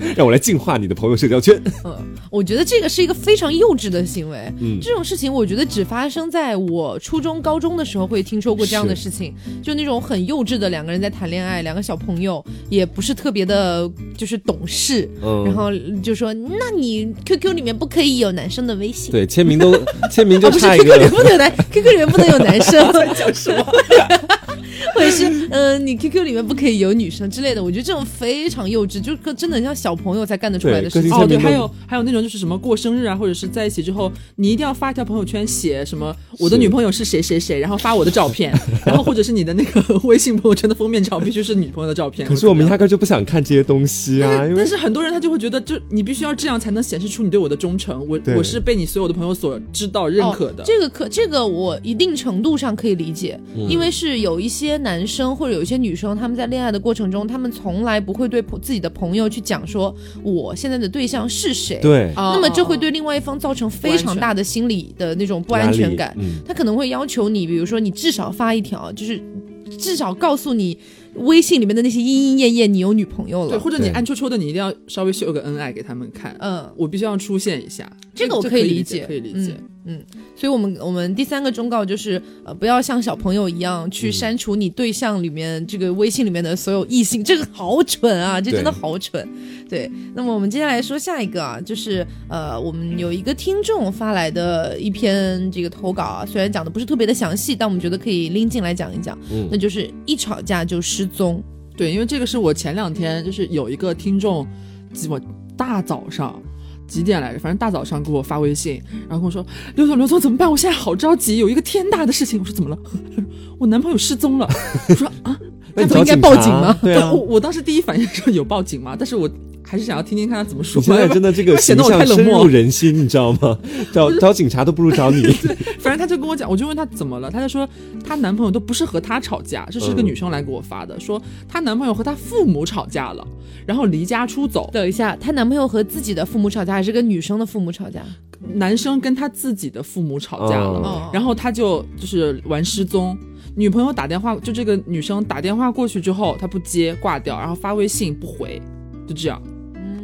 让我来净化你的朋友社交圈。嗯，我觉得这个是一个非常幼稚的行为。嗯，这种事情我觉得只发生在我初中、高中的时候会听说过这样的事情，就那种很幼稚的两个人在谈恋爱，两个小朋友也不是特别的，就是懂事。嗯，然后就说，那你 QQ 里面不可以有男生的微信？对，签名都签名就差一个，QQ 里不能有男，QQ 里面不能有男生。讲什么？或者是，嗯，你 QQ 里面不可以有女生之类的，我觉得这种非常幼稚，就真的像小朋友才干得出来的事情。哦，对，还有还有那种就是什么过生日啊，或者是在一起之后，你一定要发一条朋友圈，写什么我的女朋友是谁谁谁，然后发我的照片，然后或者是你的那个微信朋友圈的封面照必须是女朋友的照片。可是我们压根就不想看这些东西啊，但是很多人他就会觉得，就你必须要这样才能显示出你对我的忠诚，我我是被你所有的朋友所知道认可的。这个可这个我一定程度上可以理解，因为是有一些男生或者。有些女生，他们在恋爱的过程中，他们从来不会对自己的朋友去讲说我现在的对象是谁。对，那么这会对另外一方造成非常大的心理的那种不安全感。他可能会要求你，比如说你至少发一条，就是至少告诉你。微信里面的那些莺莺燕燕，你有女朋友了？对，或者你暗戳戳的，你一定要稍微秀个恩爱给他们看。嗯，我必须要出现一下，这个我可以理解，可以理解。嗯，所以我们我们第三个忠告就是，呃，不要像小朋友一样去删除你对象里面这个微信里面的所有异性，这个好蠢啊，这真的好蠢。对，那么我们接下来说下一个啊，就是呃，我们有一个听众发来的一篇这个投稿啊，虽然讲的不是特别的详细，但我们觉得可以拎进来讲一讲。嗯。那就是一吵架就失踪，对，因为这个是我前两天就是有一个听众，几我大早上几点来着？反正大早上给我发微信，然后跟我说：“刘总，刘总怎么办？我现在好着急，有一个天大的事情。”我说：“怎么了？” 我男朋友失踪了。我说：“啊，那你不应该报警吗对啊我，我当时第一反应是有报警吗？但是我还是想要听听看他怎么说你。现在 真的这个形显得我象深太冷漠入人心，你知道吗？找找警察都不如找你。反正他就跟我讲，我就问他怎么了，他就说她男朋友都不是和她吵架，这是个嗯女生来给我发的，说她男朋友和她父母吵架了，然后离家出走，等一下，她男朋友和自己的父母吵架，还是跟女生的父母吵架？男生跟他自己的父母吵架了，哦然后他就就是玩失踪。女朋友打电话，就这个女生打电话过去之后，她不接，挂掉，然后发微信不回，就这样。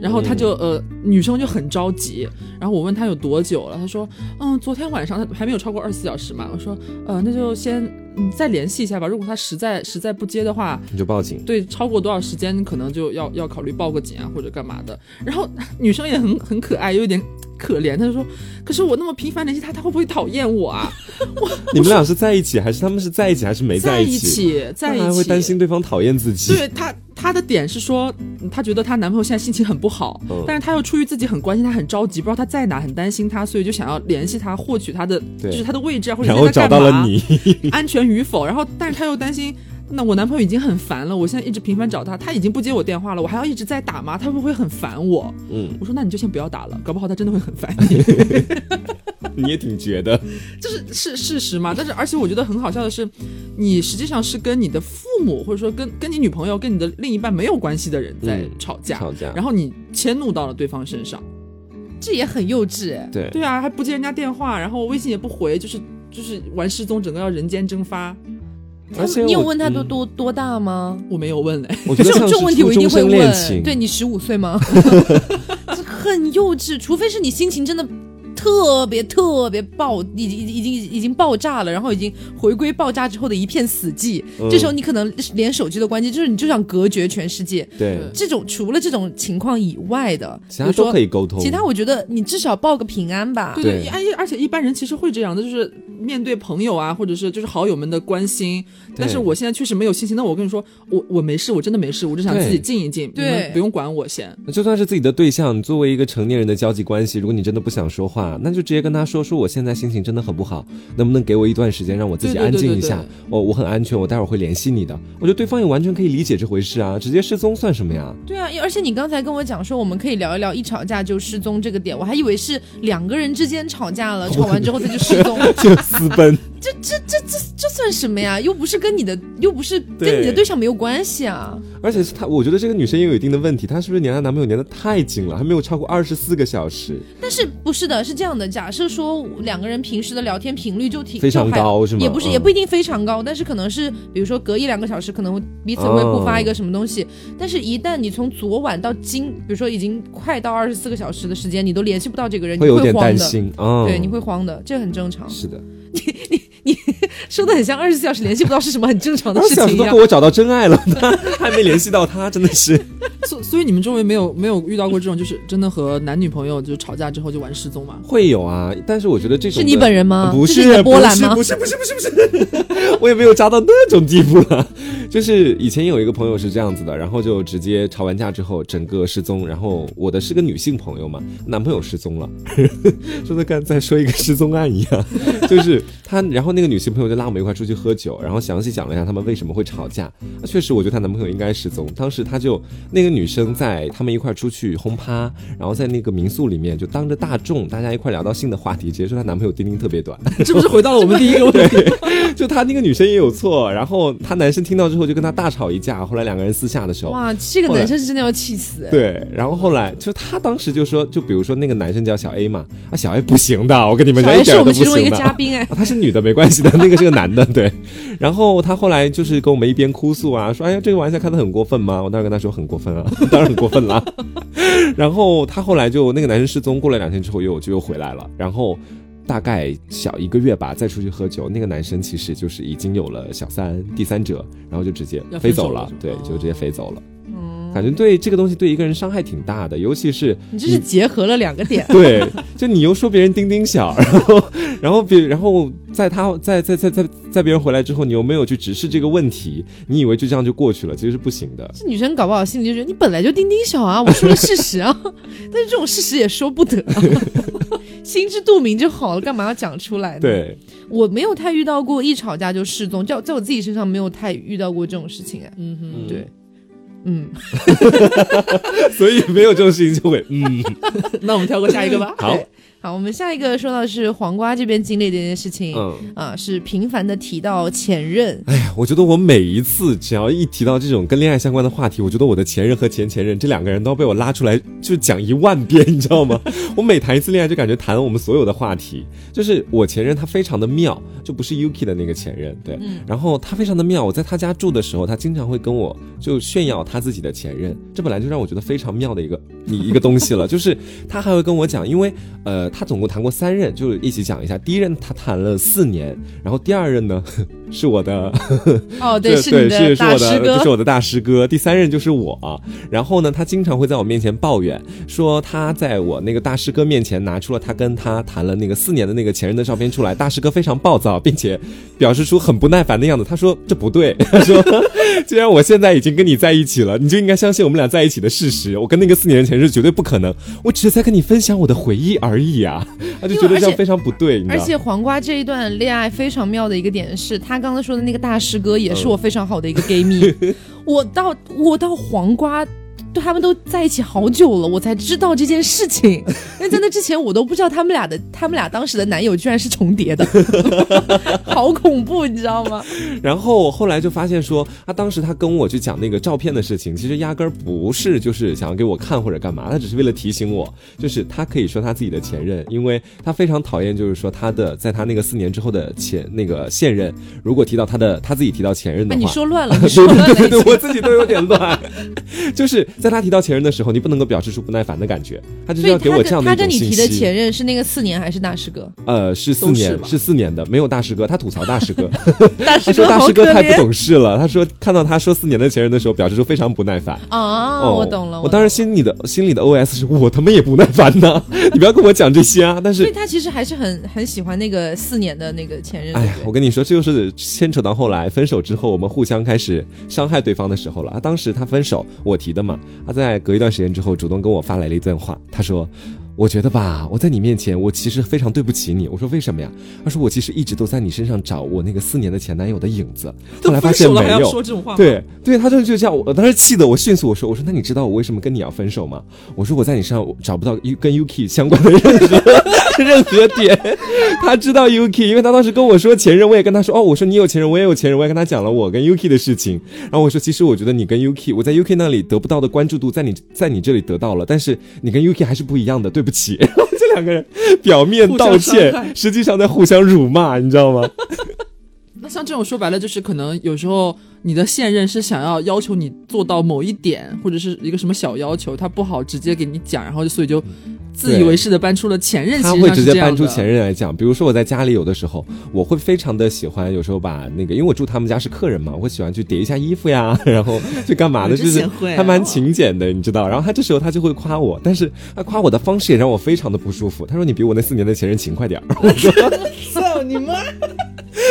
然后他就呃，女生就很着急。然后我问他有多久了，他说，嗯，昨天晚上他还没有超过二十四小时嘛。我说，呃，那就先你再联系一下吧。如果他实在实在不接的话，你就报警。对，超过多少时间可能就要要考虑报个警啊或者干嘛的。然后女生也很很可爱，有点可怜，他就说：“可是我那么频繁联系他，他会不会讨厌我啊？你们俩是在一起，还是他们是在一起，还是没在一起，在一起，那还会担心对方讨厌自己。对她，她的点是说，嗯她觉得她男朋友现在心情很不好，嗯但是她又出于自己很关心他，很着急，不知道他在哪，很担心他，所以就想要联系他，获取他的就是他的位置啊，或者然后找在干嘛到了你，安全与否。然后，但是她又担心。那我男朋友已经很烦了，我现在一直频繁找他，他已经不接我电话了，我还要一直在打吗？他会不会很烦我？嗯，我说那你就先不要打了，搞不好他真的会很烦你。你也挺绝的。就是是事实嘛？但是而且我觉得很好笑的是，你实际上是跟你的父母或者说跟跟你女朋友、跟你的另一半没有关系的人在嗯吵架，吵架然后你迁怒到了对方身上。这也很幼稚哎。对，对啊，还不接人家电话，然后微信也不回，就是就是玩失踪，整个要人间蒸发。而且你有问他多嗯多多大吗？我没有问嘞，我觉得这种这种问题我一定会问。对你十五岁吗？很幼稚，除非是你心情真的。特别特别爆，已经已经已经爆炸了，然后已经回归爆炸之后的一片死寂。嗯这时候你可能连手机都关机，就是你就想隔绝全世界。对，这种除了这种情况以外的，其他都可以沟通。其他我觉得你至少报个平安吧。对对而而且一般人其实会这样的，就是面对朋友啊，或者是就是好友们的关心。但是我现在确实没有信心，那我跟你说，我我没事，我真的没事，我就想自己静一静，你对们不用管我先。就算是自己的对象，作为一个成年人的交际关系，如果你真的不想说话，那就直接跟他说说我现在心情真的很不好，能不能给我一段时间让我自己安静一下？我我很安全，我待会儿会联系你的。我觉得对方也完全可以理解这回事啊，直接失踪算什么呀？对啊，而且你刚才跟我讲说，我们可以聊一聊一吵架就失踪这个点，我还以为是两个人之间吵架了，吵完之后他就失踪，就私奔，这这这这这算什么呀？又不是跟你的，又不是跟你的对象没有关系啊。而且是她，我觉得这个女生也有一定的问题，她是不是粘她男朋友粘的太紧了，还没有超过二十四个小时，但是不是的，是这样的。假设说两个人平时的聊天频率就挺高是吗也不是，嗯也不一定非常高，但是可能是比如说隔一两个小时，可能会彼此会互发一个什么东西。但是，一旦你从昨晚到今，比如说已经快到二十四个小时的时间，你都联系不到这个人，会有点你会慌的。担心啊。对，你会慌的，这很正常。是的，说的很像二十四小时联系不到是什么很正常的事情一样小时都给。我找到真爱了，他还没联系到他，真的是。所所以你们周围没有没有遇到过这种，就是真的和男女朋友就吵架之后就玩失踪吗？会有啊，但是我觉得这种是你本人吗？不这是波兰吗不？是不是不是不是不是，我也没有渣到那种地步了。就是以前有一个朋友是这样子的，然后就直接吵完架之后整个失踪，然后我的是个女性朋友嘛，男朋友失踪了，说的跟在说一个失踪案一样，就是他，然后那个女性朋友就拉我们一块出去喝酒，然后详细讲了一下他们为什么会吵架。那确实，我觉得她男朋友应该失踪。当时她就那个女生在他们一块出去轰趴，然后在那个民宿里面就当着大众，大家一块聊到性的话题，直接说她男朋友丁丁特别短。这不是回到了我们第一个问题？就她那个女生也有错，然后她男生听到之后就跟她大吵一架，后来两个人私下的时候。哇，这个男生是真的要气死。对，然后后来就她当时就说，就比如说那个男生叫小 A 嘛，啊小 A 不行的，我跟你们讲一 A 是我们其中一。个嘉宾哎，啊，她是女的没关系的，那个是个男的，对。然后他后来就是跟我们一边哭诉啊，说哎呀这个玩笑开的很过分吗？我当时跟他说很过分啊，当然很过分啦。然后他后来就那个男生失踪，过了两天之后又就又回来了，然后。大概小一个月吧，再出去喝酒，那个男生其实就是已经有了小三、第三者，然后就直接飞走了对，哦就直接飞走了。感觉对这个东西对一个人伤害挺大的，尤其是你这是结合了两个点。对，就你又说别人丁丁小，然后然后别然后在他在在在在在别人回来之后，你又没有去直视这个问题，你以为就这样就过去了，其实是不行的。这女生搞不好心里就觉得你本来就丁丁小啊，我说了事实啊，但是这种事实也说不得、啊，心知肚明就好了，干嘛要讲出来呢？，对，我没有太遇到过一吵架就失踪，在在我自己身上没有太遇到过这种事情哎。嗯哼，对，嗯，所以没有这种事情就会嗯，那我们跳过下一个吧。好，对好，我们下一个说到是黄瓜这边经历的一件事情，嗯。啊，是频繁的提到前任，哎呀，我觉得我每一次只要一提到这种跟恋爱相关的话题，我觉得我的前任和前前任这两个人都要被我拉出来就讲一万遍，你知道吗？我每谈一次恋爱就感觉谈我们所有的话题。就是我前任他非常的妙，就不是 Yuki 的那个前任，对。然后他非常的妙，我在他家住的时候，他经常会跟我就炫耀他自己的前任，这本来就让我觉得非常妙的一个你一个东西了。就是他还会跟我讲，因为呃，他总共谈过三任，就一起讲一下。第一任他谈了四年，然后第二任呢是我的。哦，对是你是是我的，大师哥，就是我的大师哥。第三任就是我，然后呢，他经常会在我面前抱怨，说他在我那个大师哥面前拿出了他跟他谈了那个四年的那个前任的照片出来，大师哥非常暴躁，并且表示出很不耐烦的样子。他说这不对，他说既然我现在已经跟你在一起了，你就应该相信我们俩在一起的事实。我跟那个四年前是绝对不可能，我只是在跟你分享我的回忆而已啊。他就觉得这样非常不对。而且黄瓜这一段恋爱非常妙的一个点是，他刚才说的那个大师哥也是我非常好的一个 gay 蜜。我到我到黄瓜。对他们都在一起好久了，我才知道这件事情。因为在那之前，我都不知道他们俩的他们俩当时的男友居然是重叠的，好恐怖，你知道吗？然后我后来就发现说，他当时他跟我去讲那个照片的事情，其实压根儿不是就是想要给我看或者干嘛，他只是为了提醒我，就是他可以说他自己的前任，因为他非常讨厌，就是说他的在他那个四年之后的前那个现任，如果提到他的他自己提到前任的哎，话，你说乱了，你说乱了 对对对，已经我自己都有点乱。就是在他提到前任的时候，你不能够表示出不耐烦的感觉，他就是要给我这样跟他跟你的一种信息。提的前任是那个四年还是大师哥？呃，是四年是四年的，没有大师哥，他吐槽大师哥，大师他说大师哥太不懂事了。他说看到他说四年的前任的时候，表示出非常不耐烦。啊！哦我懂了，我当时心里的心里的 OS 是我他妈也不耐烦呐，你不要跟我讲这些啊。但是，所以他其实还是很很喜欢那个四年的那个前任。哎呀我跟你说，这就是牵扯到后来分手之后，我们互相开始伤害对方的时候了。他当时他分手，我提的嘛，他在隔一段时间之后主动跟我发来了一段话，他说。我觉得吧，我在你面前，我其实非常对不起你。我说为什么呀？他说我其实一直都在你身上找我那个四年的前男友的影子，后来发现没有。说这种话？对对，他就就这样，我当时气得我迅速我说我说那你知道我为什么跟你要分手吗？我说我在你身上找不到跟 Yuki 相关的任何任何点。他知道 Yuki，因为他当时跟我说前任，我也跟他说哦，我说你有前任，我也有前任，我也跟他讲了我跟 Yuki 的事情。然后我说其实我觉得你跟 Yuki，我在 Yuki 那里得不到的关注度，在你在你这里得到了，但是你跟 Yuki 还是不一样的，对不起。这两个人表面道歉，实际上在互相辱骂，你知道吗？那像这种说白了，就是可能有时候你的现任是想要要求你做到某一点，或者是一个什么小要求，他不好直接给你讲，然后所以就自以为是的搬出了前任，他会直接搬出前任来讲，比如说我在家里有的时候，我会非常的喜欢，有时候把那个，因为我住他们家是客人嘛，我会喜欢去叠一下衣服呀，然后去干嘛的，就是还蛮勤俭的，你知道。然后他这时候他就会夸我，但是他夸我的方式也让我非常的不舒服。他说你比我那四年的前任勤快点儿。我说操你妈！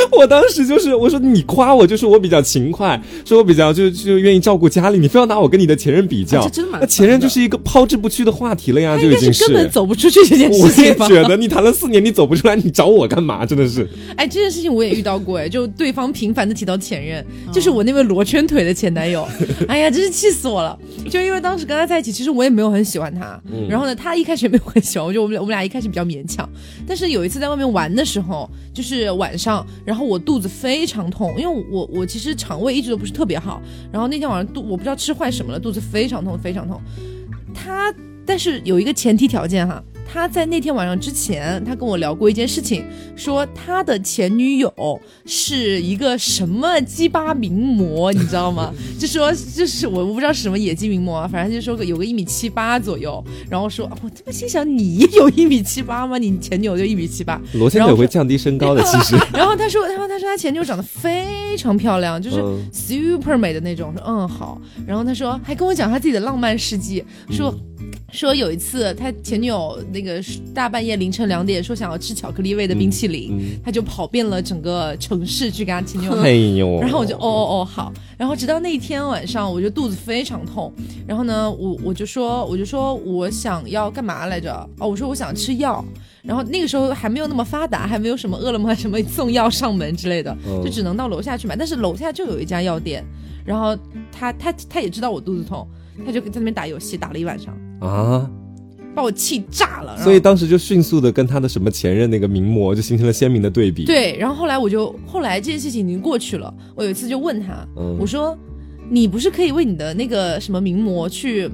我当时就是我说你夸我就是我比较勤快，说我比较就就愿意照顾家里，你非要拿我跟你的前任比较，真那前任就是一个抛之不去的话题了呀，就已经是根本走不出去这件事情吧？觉得你谈了四年，你走不出来，你找我干嘛？真的是。哎，这件事情我也遇到过，哎，就对方频繁的提到前任，哦就是我那位罗圈腿的前男友，哎呀，真是气死我了！就因为当时跟他在一起，其实我也没有很喜欢他，嗯然后呢，他一开始也没有很喜欢我，就我们俩我们俩一开始比较勉强，但是有一次在外面玩的时候，就是晚上，然后然后我肚子非常痛，因为我我其实肠胃一直都不是特别好，然后那天晚上肚我不知道吃坏什么了，肚子非常痛非常痛，他但是有一个前提条件哈。他在那天晚上之前，他跟我聊过一件事情，说他的前女友是一个什么鸡巴名模，你知道吗？就说就是我我不知道是什么野鸡名模啊，反正就说个有个一米七八左右，然后说我他妈心想你有一米七八吗？你前女友就一米七八，罗先生会降低身高的，其实。然后他说，他说他说他前女友长得非常漂亮，就是嗯 super 美的那种。说嗯好，然后他说还跟我讲他自己的浪漫事迹，说。说有一次，他前女友那个大半夜凌晨两点说想要吃巧克力味的冰淇淋，嗯他就跑遍了整个城市去跟他前女友哎呦，然后我就哦哦哦好，然后直到那一天晚上，我就肚子非常痛，然后呢，我我就说我就说我想要干嘛来着？哦，我说我想吃药，然后那个时候还没有那么发达，还没有什么饿了么什么送药上门之类的，嗯就只能到楼下去买，但是楼下就有一家药店，然后他他他也知道我肚子痛，他就在那边打游戏打了一晚上，啊，把我气炸了，所以当时就迅速的跟他的什么前任那个名模就形成了鲜明的对比。，对，然后后来我就后来这件事情已经过去了。我有一次就问他，嗯我说：“你不是可以为你的那个什么名模去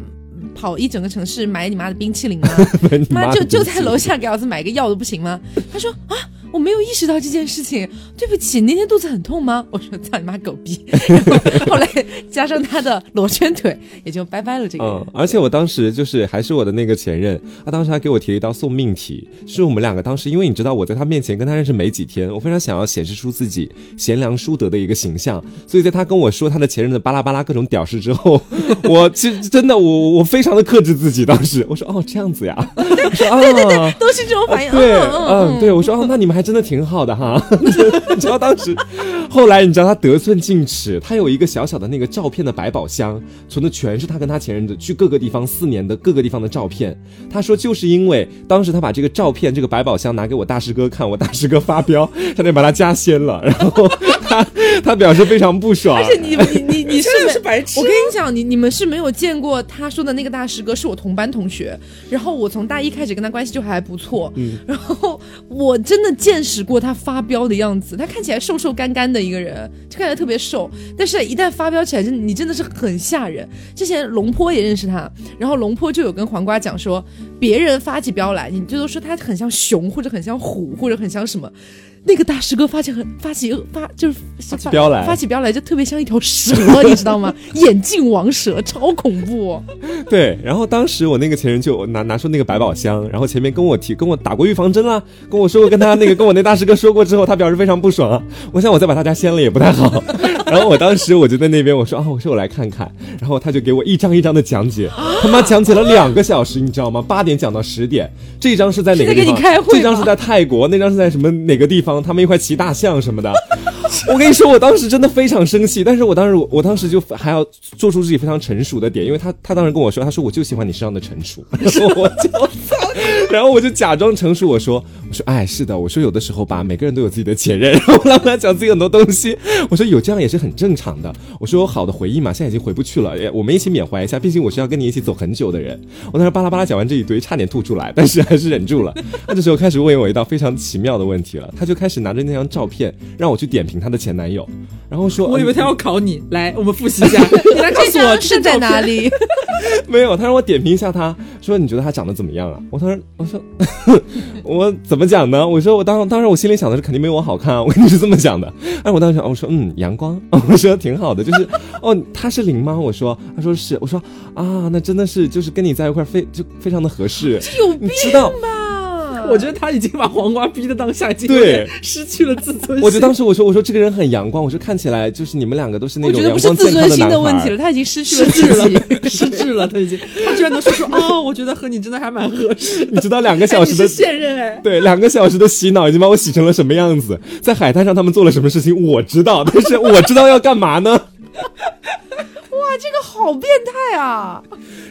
跑一整个城市买你妈的冰淇淋吗？妈就就在楼下给儿子买个药都不行吗？”他说：“啊。”我没有意识到这件事情，对不起，那天肚子很痛吗？我说操你妈狗逼！然后后来加上他的裸圈腿，也就拜拜了这个人。嗯，而且我当时就是还是我的那个前任，他当时还给我提了一道送命题，是我们两个当时，因为你知道我在他面前跟他认识没几天，我非常想要显示出自己贤良淑德的一个形象，所以在他跟我说他的前任的巴拉巴拉各种屌事之后，我其实真的我我非常的克制自己，当时我说哦这样子呀，我说啊。都是这种反应。对，嗯嗯，对，我说哦，那你们还真的挺好的哈。你知道当时，后来你知道他得寸进尺，他有一个小小的那个照片的百宝箱，存的全是他跟他前任的去各个地方四年的各个地方的照片。他说就是因为当时他把这个照片这个百宝箱拿给我大师哥看，我大师哥发飙，差点把他加仙了，然后他 他表示非常不爽。而且你你你你 是不是白痴我跟你讲，你你们是没有见过他说的那个大师哥，是我同班同学。然后我从大一开始跟他关系就还不错，嗯然后我真的见识过他发飙的样子。他看起来瘦瘦干干的一个人，就看起来特别瘦，但是一旦发飙起来，真你真的是很吓人。之前龙坡也认识他，然后龙坡就有跟黄瓜讲说，别人发起飙来，你最多说他很像熊，或者很像虎，或者很像什么。那个大师哥发起很发起发就是发起飙来发起飙来就特别像一条蛇，你知道吗？眼镜王蛇，超恐怖、哦。对，然后当时我那个前任就拿拿出那个百宝箱，然后前面跟我提跟我打过预防针啦，跟我说过跟他那个跟我那大师哥说过之后，他表示非常不爽啊。我想我再把他家掀了也不太好，然后我当时我就在那边我说啊，我说我来看看，然后他就给我一张一张的讲解，他妈讲解了两个小时，你知道吗？八点讲到十点，这张是在哪个地方？这张是在泰国，那张是在什么哪个地方？他们一块骑大象什么的。我跟你说，我当时真的非常生气，但是我当时我当时就还要做出自己非常成熟的点，因为他他当时跟我说，他说我就喜欢你身上的成熟，然后我就，然后我就假装成熟，我说我说哎是的，我说有的时候吧，每个人都有自己的前任，然 后我让他讲自己很多东西，我说有这样也是很正常的，我说有好的回忆嘛，现在已经回不去了，也我们一起缅怀一下，毕竟我是要跟你一起走很久的人。我当时巴拉巴拉讲完这一堆，差点吐出来，但是还是忍住了。他这时候开始问我一道非常奇妙的问题了，他就开始拿着那张照片让我去点评他的前男友，然后说我以为他要考你，来，我们复习一下，你来告诉我是在哪？里？没有，他让我点评一下他，说你觉得他长得怎么样啊？我当时我说我怎么讲呢？我说我当当时我心里想的是肯定没我好看啊，我跟你是这么想的。哎，我当时想我说嗯阳光，我说挺好的，就是 哦他是零吗？我说他说是，我说啊那真的是就是跟你在一块非就非常的合适，有你知道。吧？我觉得他已经把黄瓜逼的当下已经对失去了自尊心。我就当时我说我说这个人很阳光，我说看起来就是你们两个都是那我觉得种阳不是自尊心的问题了，他已经失去了自己。了，失智了，他已经，他居然能说出哦，我觉得和你真的还蛮合适。你知道两个小时的现任哎，对，两个小时的洗脑已经把我洗成了什么样子？在海滩上他们做了什么事情，我知道，但是我知道要干嘛呢？哇，这个好变态啊！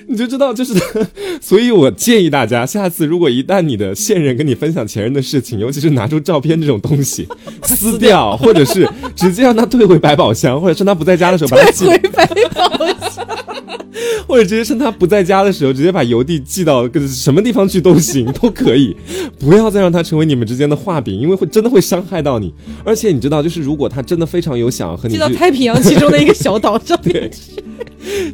你就知道，就是，所以我建议大家，下次如果一旦你的现任跟你分享前任的事情，尤其是拿出照片这种东西，撕掉，或者是直接让他退回百宝箱，或者趁他不在家的时候把他 退回百宝箱，或者直接趁他不在家的时候，直接把邮递寄到什么地方去都行，都可以。不要再让他成为你们之间的画饼，因为会真的会伤害到你。而且你知道，就是如果他真的非常有想要和你寄到太平洋其中的一个小岛上面 去。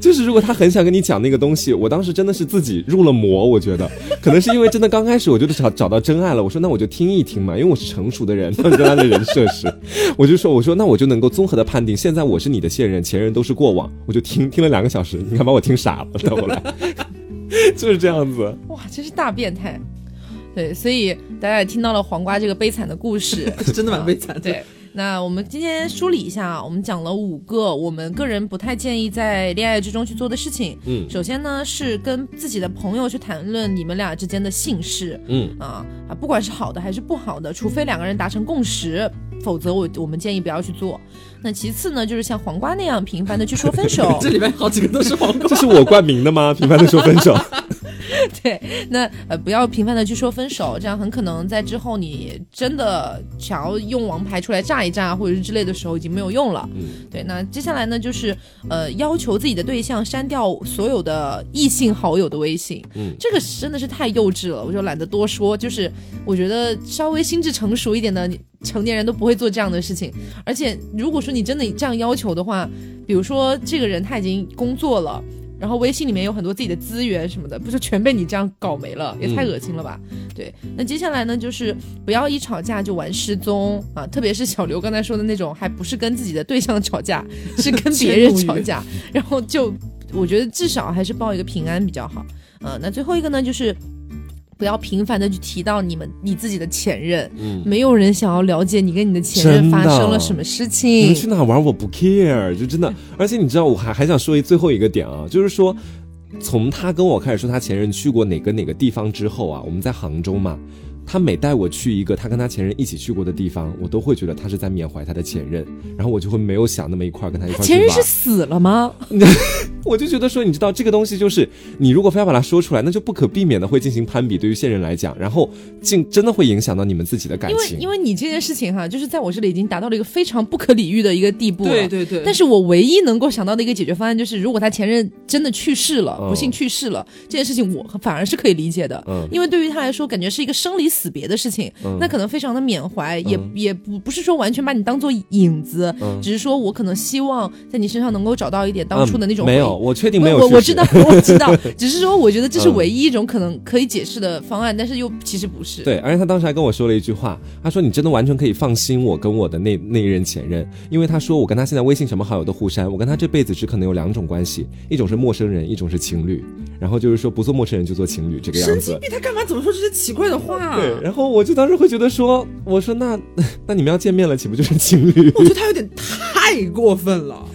就是如果他很想跟你讲那个东西，我当时真的是自己入了魔。我觉得可能是因为真的刚开始我就找找到真爱了。我说那我就听一听嘛，因为我是成熟的人，跟他的人设是，我就说我说那我就能够综合的判定，现在我是你的现任，前任都是过往。我就听听了两个小时，你看把我听傻了，到后来 就是这样子。哇，真是大变态。对，所以大家也听到了黄瓜这个悲惨的故事，真的蛮悲惨的。对，那我们今天梳理一下啊，我们讲了五个我们个人不太建议在恋爱之中去做的事情。嗯首先呢是跟自己的朋友去谈论你们俩之间的姓氏嗯，啊啊，不管是好的还是不好的，除非两个人达成共识，否则我我们建议不要去做。那其次呢，就是像黄瓜那样频繁的去说分手 这里面好几个都是黄瓜这。是我冠名的吗？频繁的说分手。对，那呃不要频繁的去说分手，这样很可能在之后你真的想要用王牌出来炸一炸或者是之类的时候已经没有用了。嗯对，那接下来呢就是呃要求自己的对象删掉所有的异性好友的微信，嗯这个真的是太幼稚了，我就懒得多说。就是我觉得稍微心智成熟一点的成年人都不会做这样的事情，而且如果说你真的这样要求的话，比如说这个人他已经工作了。然后微信里面有很多自己的资源什么的，不就全被你这样搞没了，也太恶心了吧？对，那接下来呢，就是不要一吵架就玩失踪啊，特别是小刘刚才说的那种，还不是跟自己的对象吵架，是跟别人吵架，然后就我觉得至少还是报一个平安比较好。嗯、那最后一个呢，就是不要频繁的去提到你们你自己的前任，嗯，没有人想要了解你跟你的前任发生了什么事你情们。去哪玩我不 care，就真的。而且你知道，我还还想说一最后一个点啊，就是说，从他跟我开始说他前任去过哪个哪个地方之后啊，我们在杭州嘛。他每带我去一个他跟他前任一起去过的地方，我都会觉得他是在缅怀他的前任，然后我就会没有想那么一块儿跟他一块儿去前任是。死了吗？我就觉得说，你知道这个东西就是你如果非要把它说出来，那就不可避免的会进行攀比。对于现任来讲，然后竟真的会影响到你们自己的感情因为情。因为你这件事情哈，就是在我这里已经达到了一个非常不可理喻的一个地步了。对对对，但是我唯一能够想到的一个解决方案就是，如果他前任真的去世了，嗯不幸去世了，这件事情我反而是可以理解的，嗯因为对于他来说，感觉是一个生离死别的事情，嗯那可能非常的缅怀，也嗯也不不是说完全把你当做影子，嗯只是说我可能希望在你身上能够找到一点当初的那种。嗯没有，我确定没有我 我知道，我知道，只是说我觉得这是嗯唯一一种可能可以解释的方案，但是又其实不是。对，而且他当时还跟我说了一句话，他说：“你真的完全可以放心我跟我的那那一任前任，因为他说我跟他现在微信什么好友都互删，我跟他这辈子只可能有两种关系，一种是陌生人，一种是情侣。然后就是说不做陌生人就做情侣这个样子。神经病，他干嘛怎么说这些奇怪的话？对，然后我就当时会觉得说，我说那 那你们要见面了，岂不就是情侣？我觉得他有点太过分了，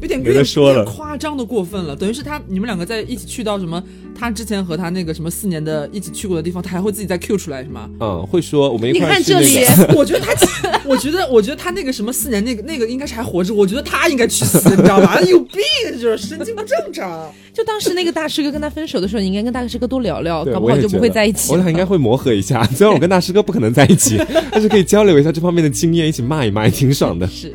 有点有点说了有点夸张的过分了。等于是他你们两个在一起去到什么，他之前和他那个什么四年的一起去过的地方，他还会自己再 Q 出来是吗？嗯，会说我们一块儿你看去那这里 我觉得他，我觉得，我觉得他那个什么四年那个那个应该是还活着，我觉得他应该去死，你知道吧？有病，就是神经不正常。就当时那个大师哥跟他分手的时候，你应该跟大师哥多聊聊，搞不好就不会在一起了。我俩应该会磨合一下，虽然我跟大师哥不可能在一起，但是可以交流一下这方面的经验，一起骂一骂，也挺爽的。是，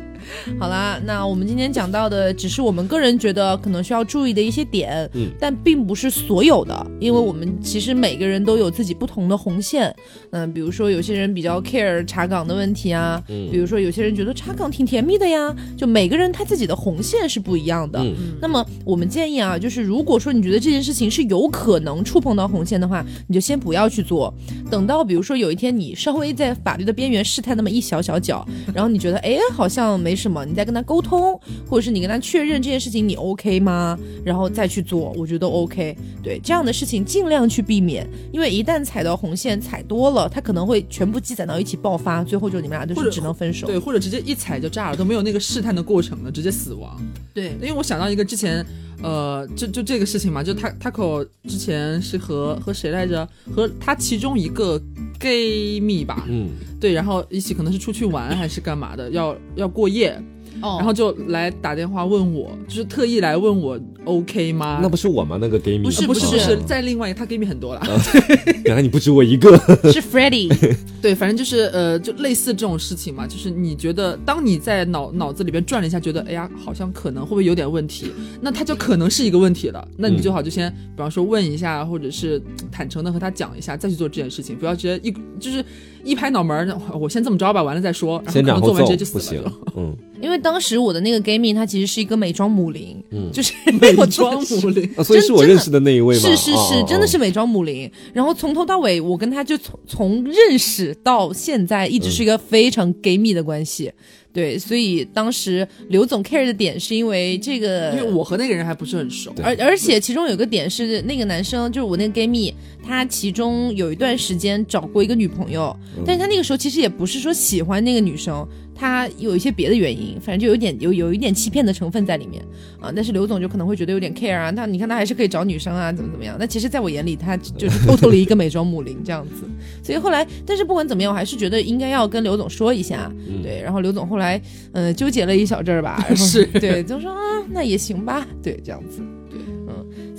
好啦，那我们今天讲到的只是我们个人觉得可能需要注意的一些点，嗯但并不是所有的，因为我们其实每个人都有自己不同的红线。嗯、比如说有些人比较 care 查岗的问题啊，嗯比如说有些人觉得查岗挺甜蜜的呀，就每个人他自己的红线是不一样的。嗯那么我们建议啊，就是如果说你觉得这件事情是有可能触碰到红线的话，你就先不要去做。等到比如说有一天你稍微在法律的边缘试探那么一小小脚，然后你觉得哎好像没什么，你再跟他沟通，或者是你跟他确认这件事情你 OK 吗？然后再去做，我觉得 OK。对这样的事情尽量去避免，因为一旦踩到红线踩多了，他可能会全部积攒到一起爆发，最后就你们俩就是只能分手。对，或者直接一踩就炸了，都没有那个试探的过程了，直接死亡。对因为我想到一个之前，呃，就就这个事情嘛，就他 Taco 之前是和和谁来着？和他其中一个 gay 蜜吧，嗯，对，然后一起可能是出去玩还是干嘛的，要要过夜，哦然后就来打电话问我，就是特意来问我 OK 吗？那不是我吗？那个 gay 蜜不是不是不是不是，在另外一个他 gay 蜜很多啦。原来你不止我一个。是 Freddie。对，反正就是呃，就类似这种事情嘛，就是你觉得，当你在脑脑子里边转了一下，觉得哎呀，好像可能会不会有点问题，那他就可能是一个问题了。那你最好就先，比方说问一下，或者是坦诚的和他讲一下，再去做这件事情，不要直接一就是一拍脑门儿，我先这么着吧，完了再说，然后做完直接就死不行了。，嗯，因为为当时我的那个 gay 蜜，她其实是一个美妆母林，嗯 就是美妆母林，啊，所以是我认识的那一位吗？是是是，哦真的是。美妆母林。然后从头到尾，我跟他就从从认识到现在，一直是一个非常 gay 蜜的关系。对，所以当时刘总 care 的点是因为这个，因为我和那个人还不是很熟。而而且其中有个点是那个男生，就是我那个 gay 蜜，他其中有一段时间找过一个女朋友，但是他那个时候其实也不是说喜欢那个女生，他有一些别的原因，反正就有点有有一点欺骗的成分在里面啊。但是刘总就可能会觉得有点 care 啊，他你看他还是可以找女生啊，怎么怎么样？那其实在我眼里，他就是偷偷了一个美妆母零这样子。所以后来，但是不管怎么样，我还是觉得应该要跟刘总说一下，对。然后刘总后来嗯、呃纠结了一小阵儿吧，然后是对，就说啊那也行吧，对，这样子。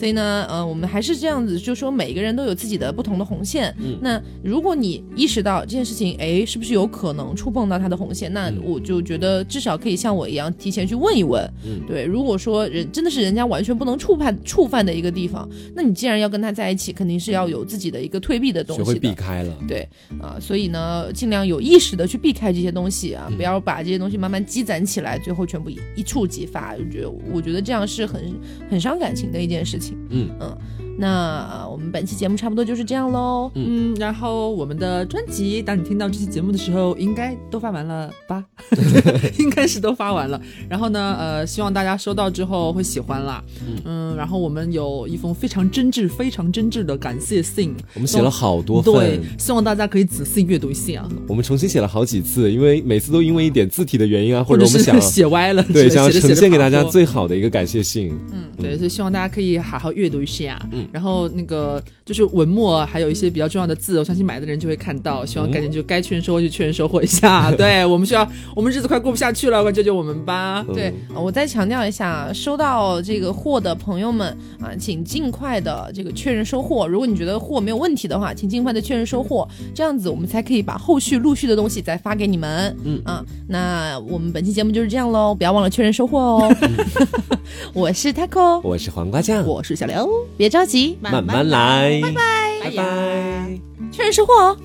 嗯，所以呢，呃，我们还是这样子，就说每个人都有自己的不同的红线。嗯那如果你意识到这件事情，哎，是不是有可能触碰到他的红线？那嗯我就觉得至少可以像我一样提前去问一问。嗯对，如果说人真的是人家完全不能触犯触犯的一个地方，那你既然要跟他在一起，肯定是要有自己的一个退避的东西学会。避开了。对啊、所以呢，尽量有意识的去避开这些东西啊，嗯不要把这些东西慢慢积攒起来，最后全部一一触即发。我觉得，我觉得这样是很很伤感情的一件事情。嗯。嗯，那、呃我们本期节目差不多就是这样喽。嗯，然后我们的专辑，当你听到这期节目的时候，应该都发完了吧？应该是都发完了。然后呢，呃，希望大家收到之后会喜欢啦。嗯然后我们有一封非常真挚、非常真挚的感谢信，我们写了好多份，对，希望大家可以仔细阅读一下，我们重新写了好几次，因为每次都因为一点字体的原因啊，或或者我们想 写歪了，对 想呈现给大家最好的一个感谢信。嗯，对，所以希望大家可以好好阅读一下。嗯然后那个就是文末还有一些比较重要的字，我相信买的人就会看到。希望赶紧就该确认收货就确认收货一下。对我们需要，我们日子快过不下去了，快救救我们吧！嗯对，呃我再强调一下，收到这个货的朋友们啊，请尽快的这个确认收货。如果你觉得货没有问题的话，请尽快的确认收货，这样子我们才可以把后续陆续的东西再发给你们。嗯啊，那我们本期节目就是这样喽，不要忘了确认收货哦。我是 taco，我是黄瓜酱，我是小刘，别着急，慢慢来，拜拜拜拜。确认收货哦。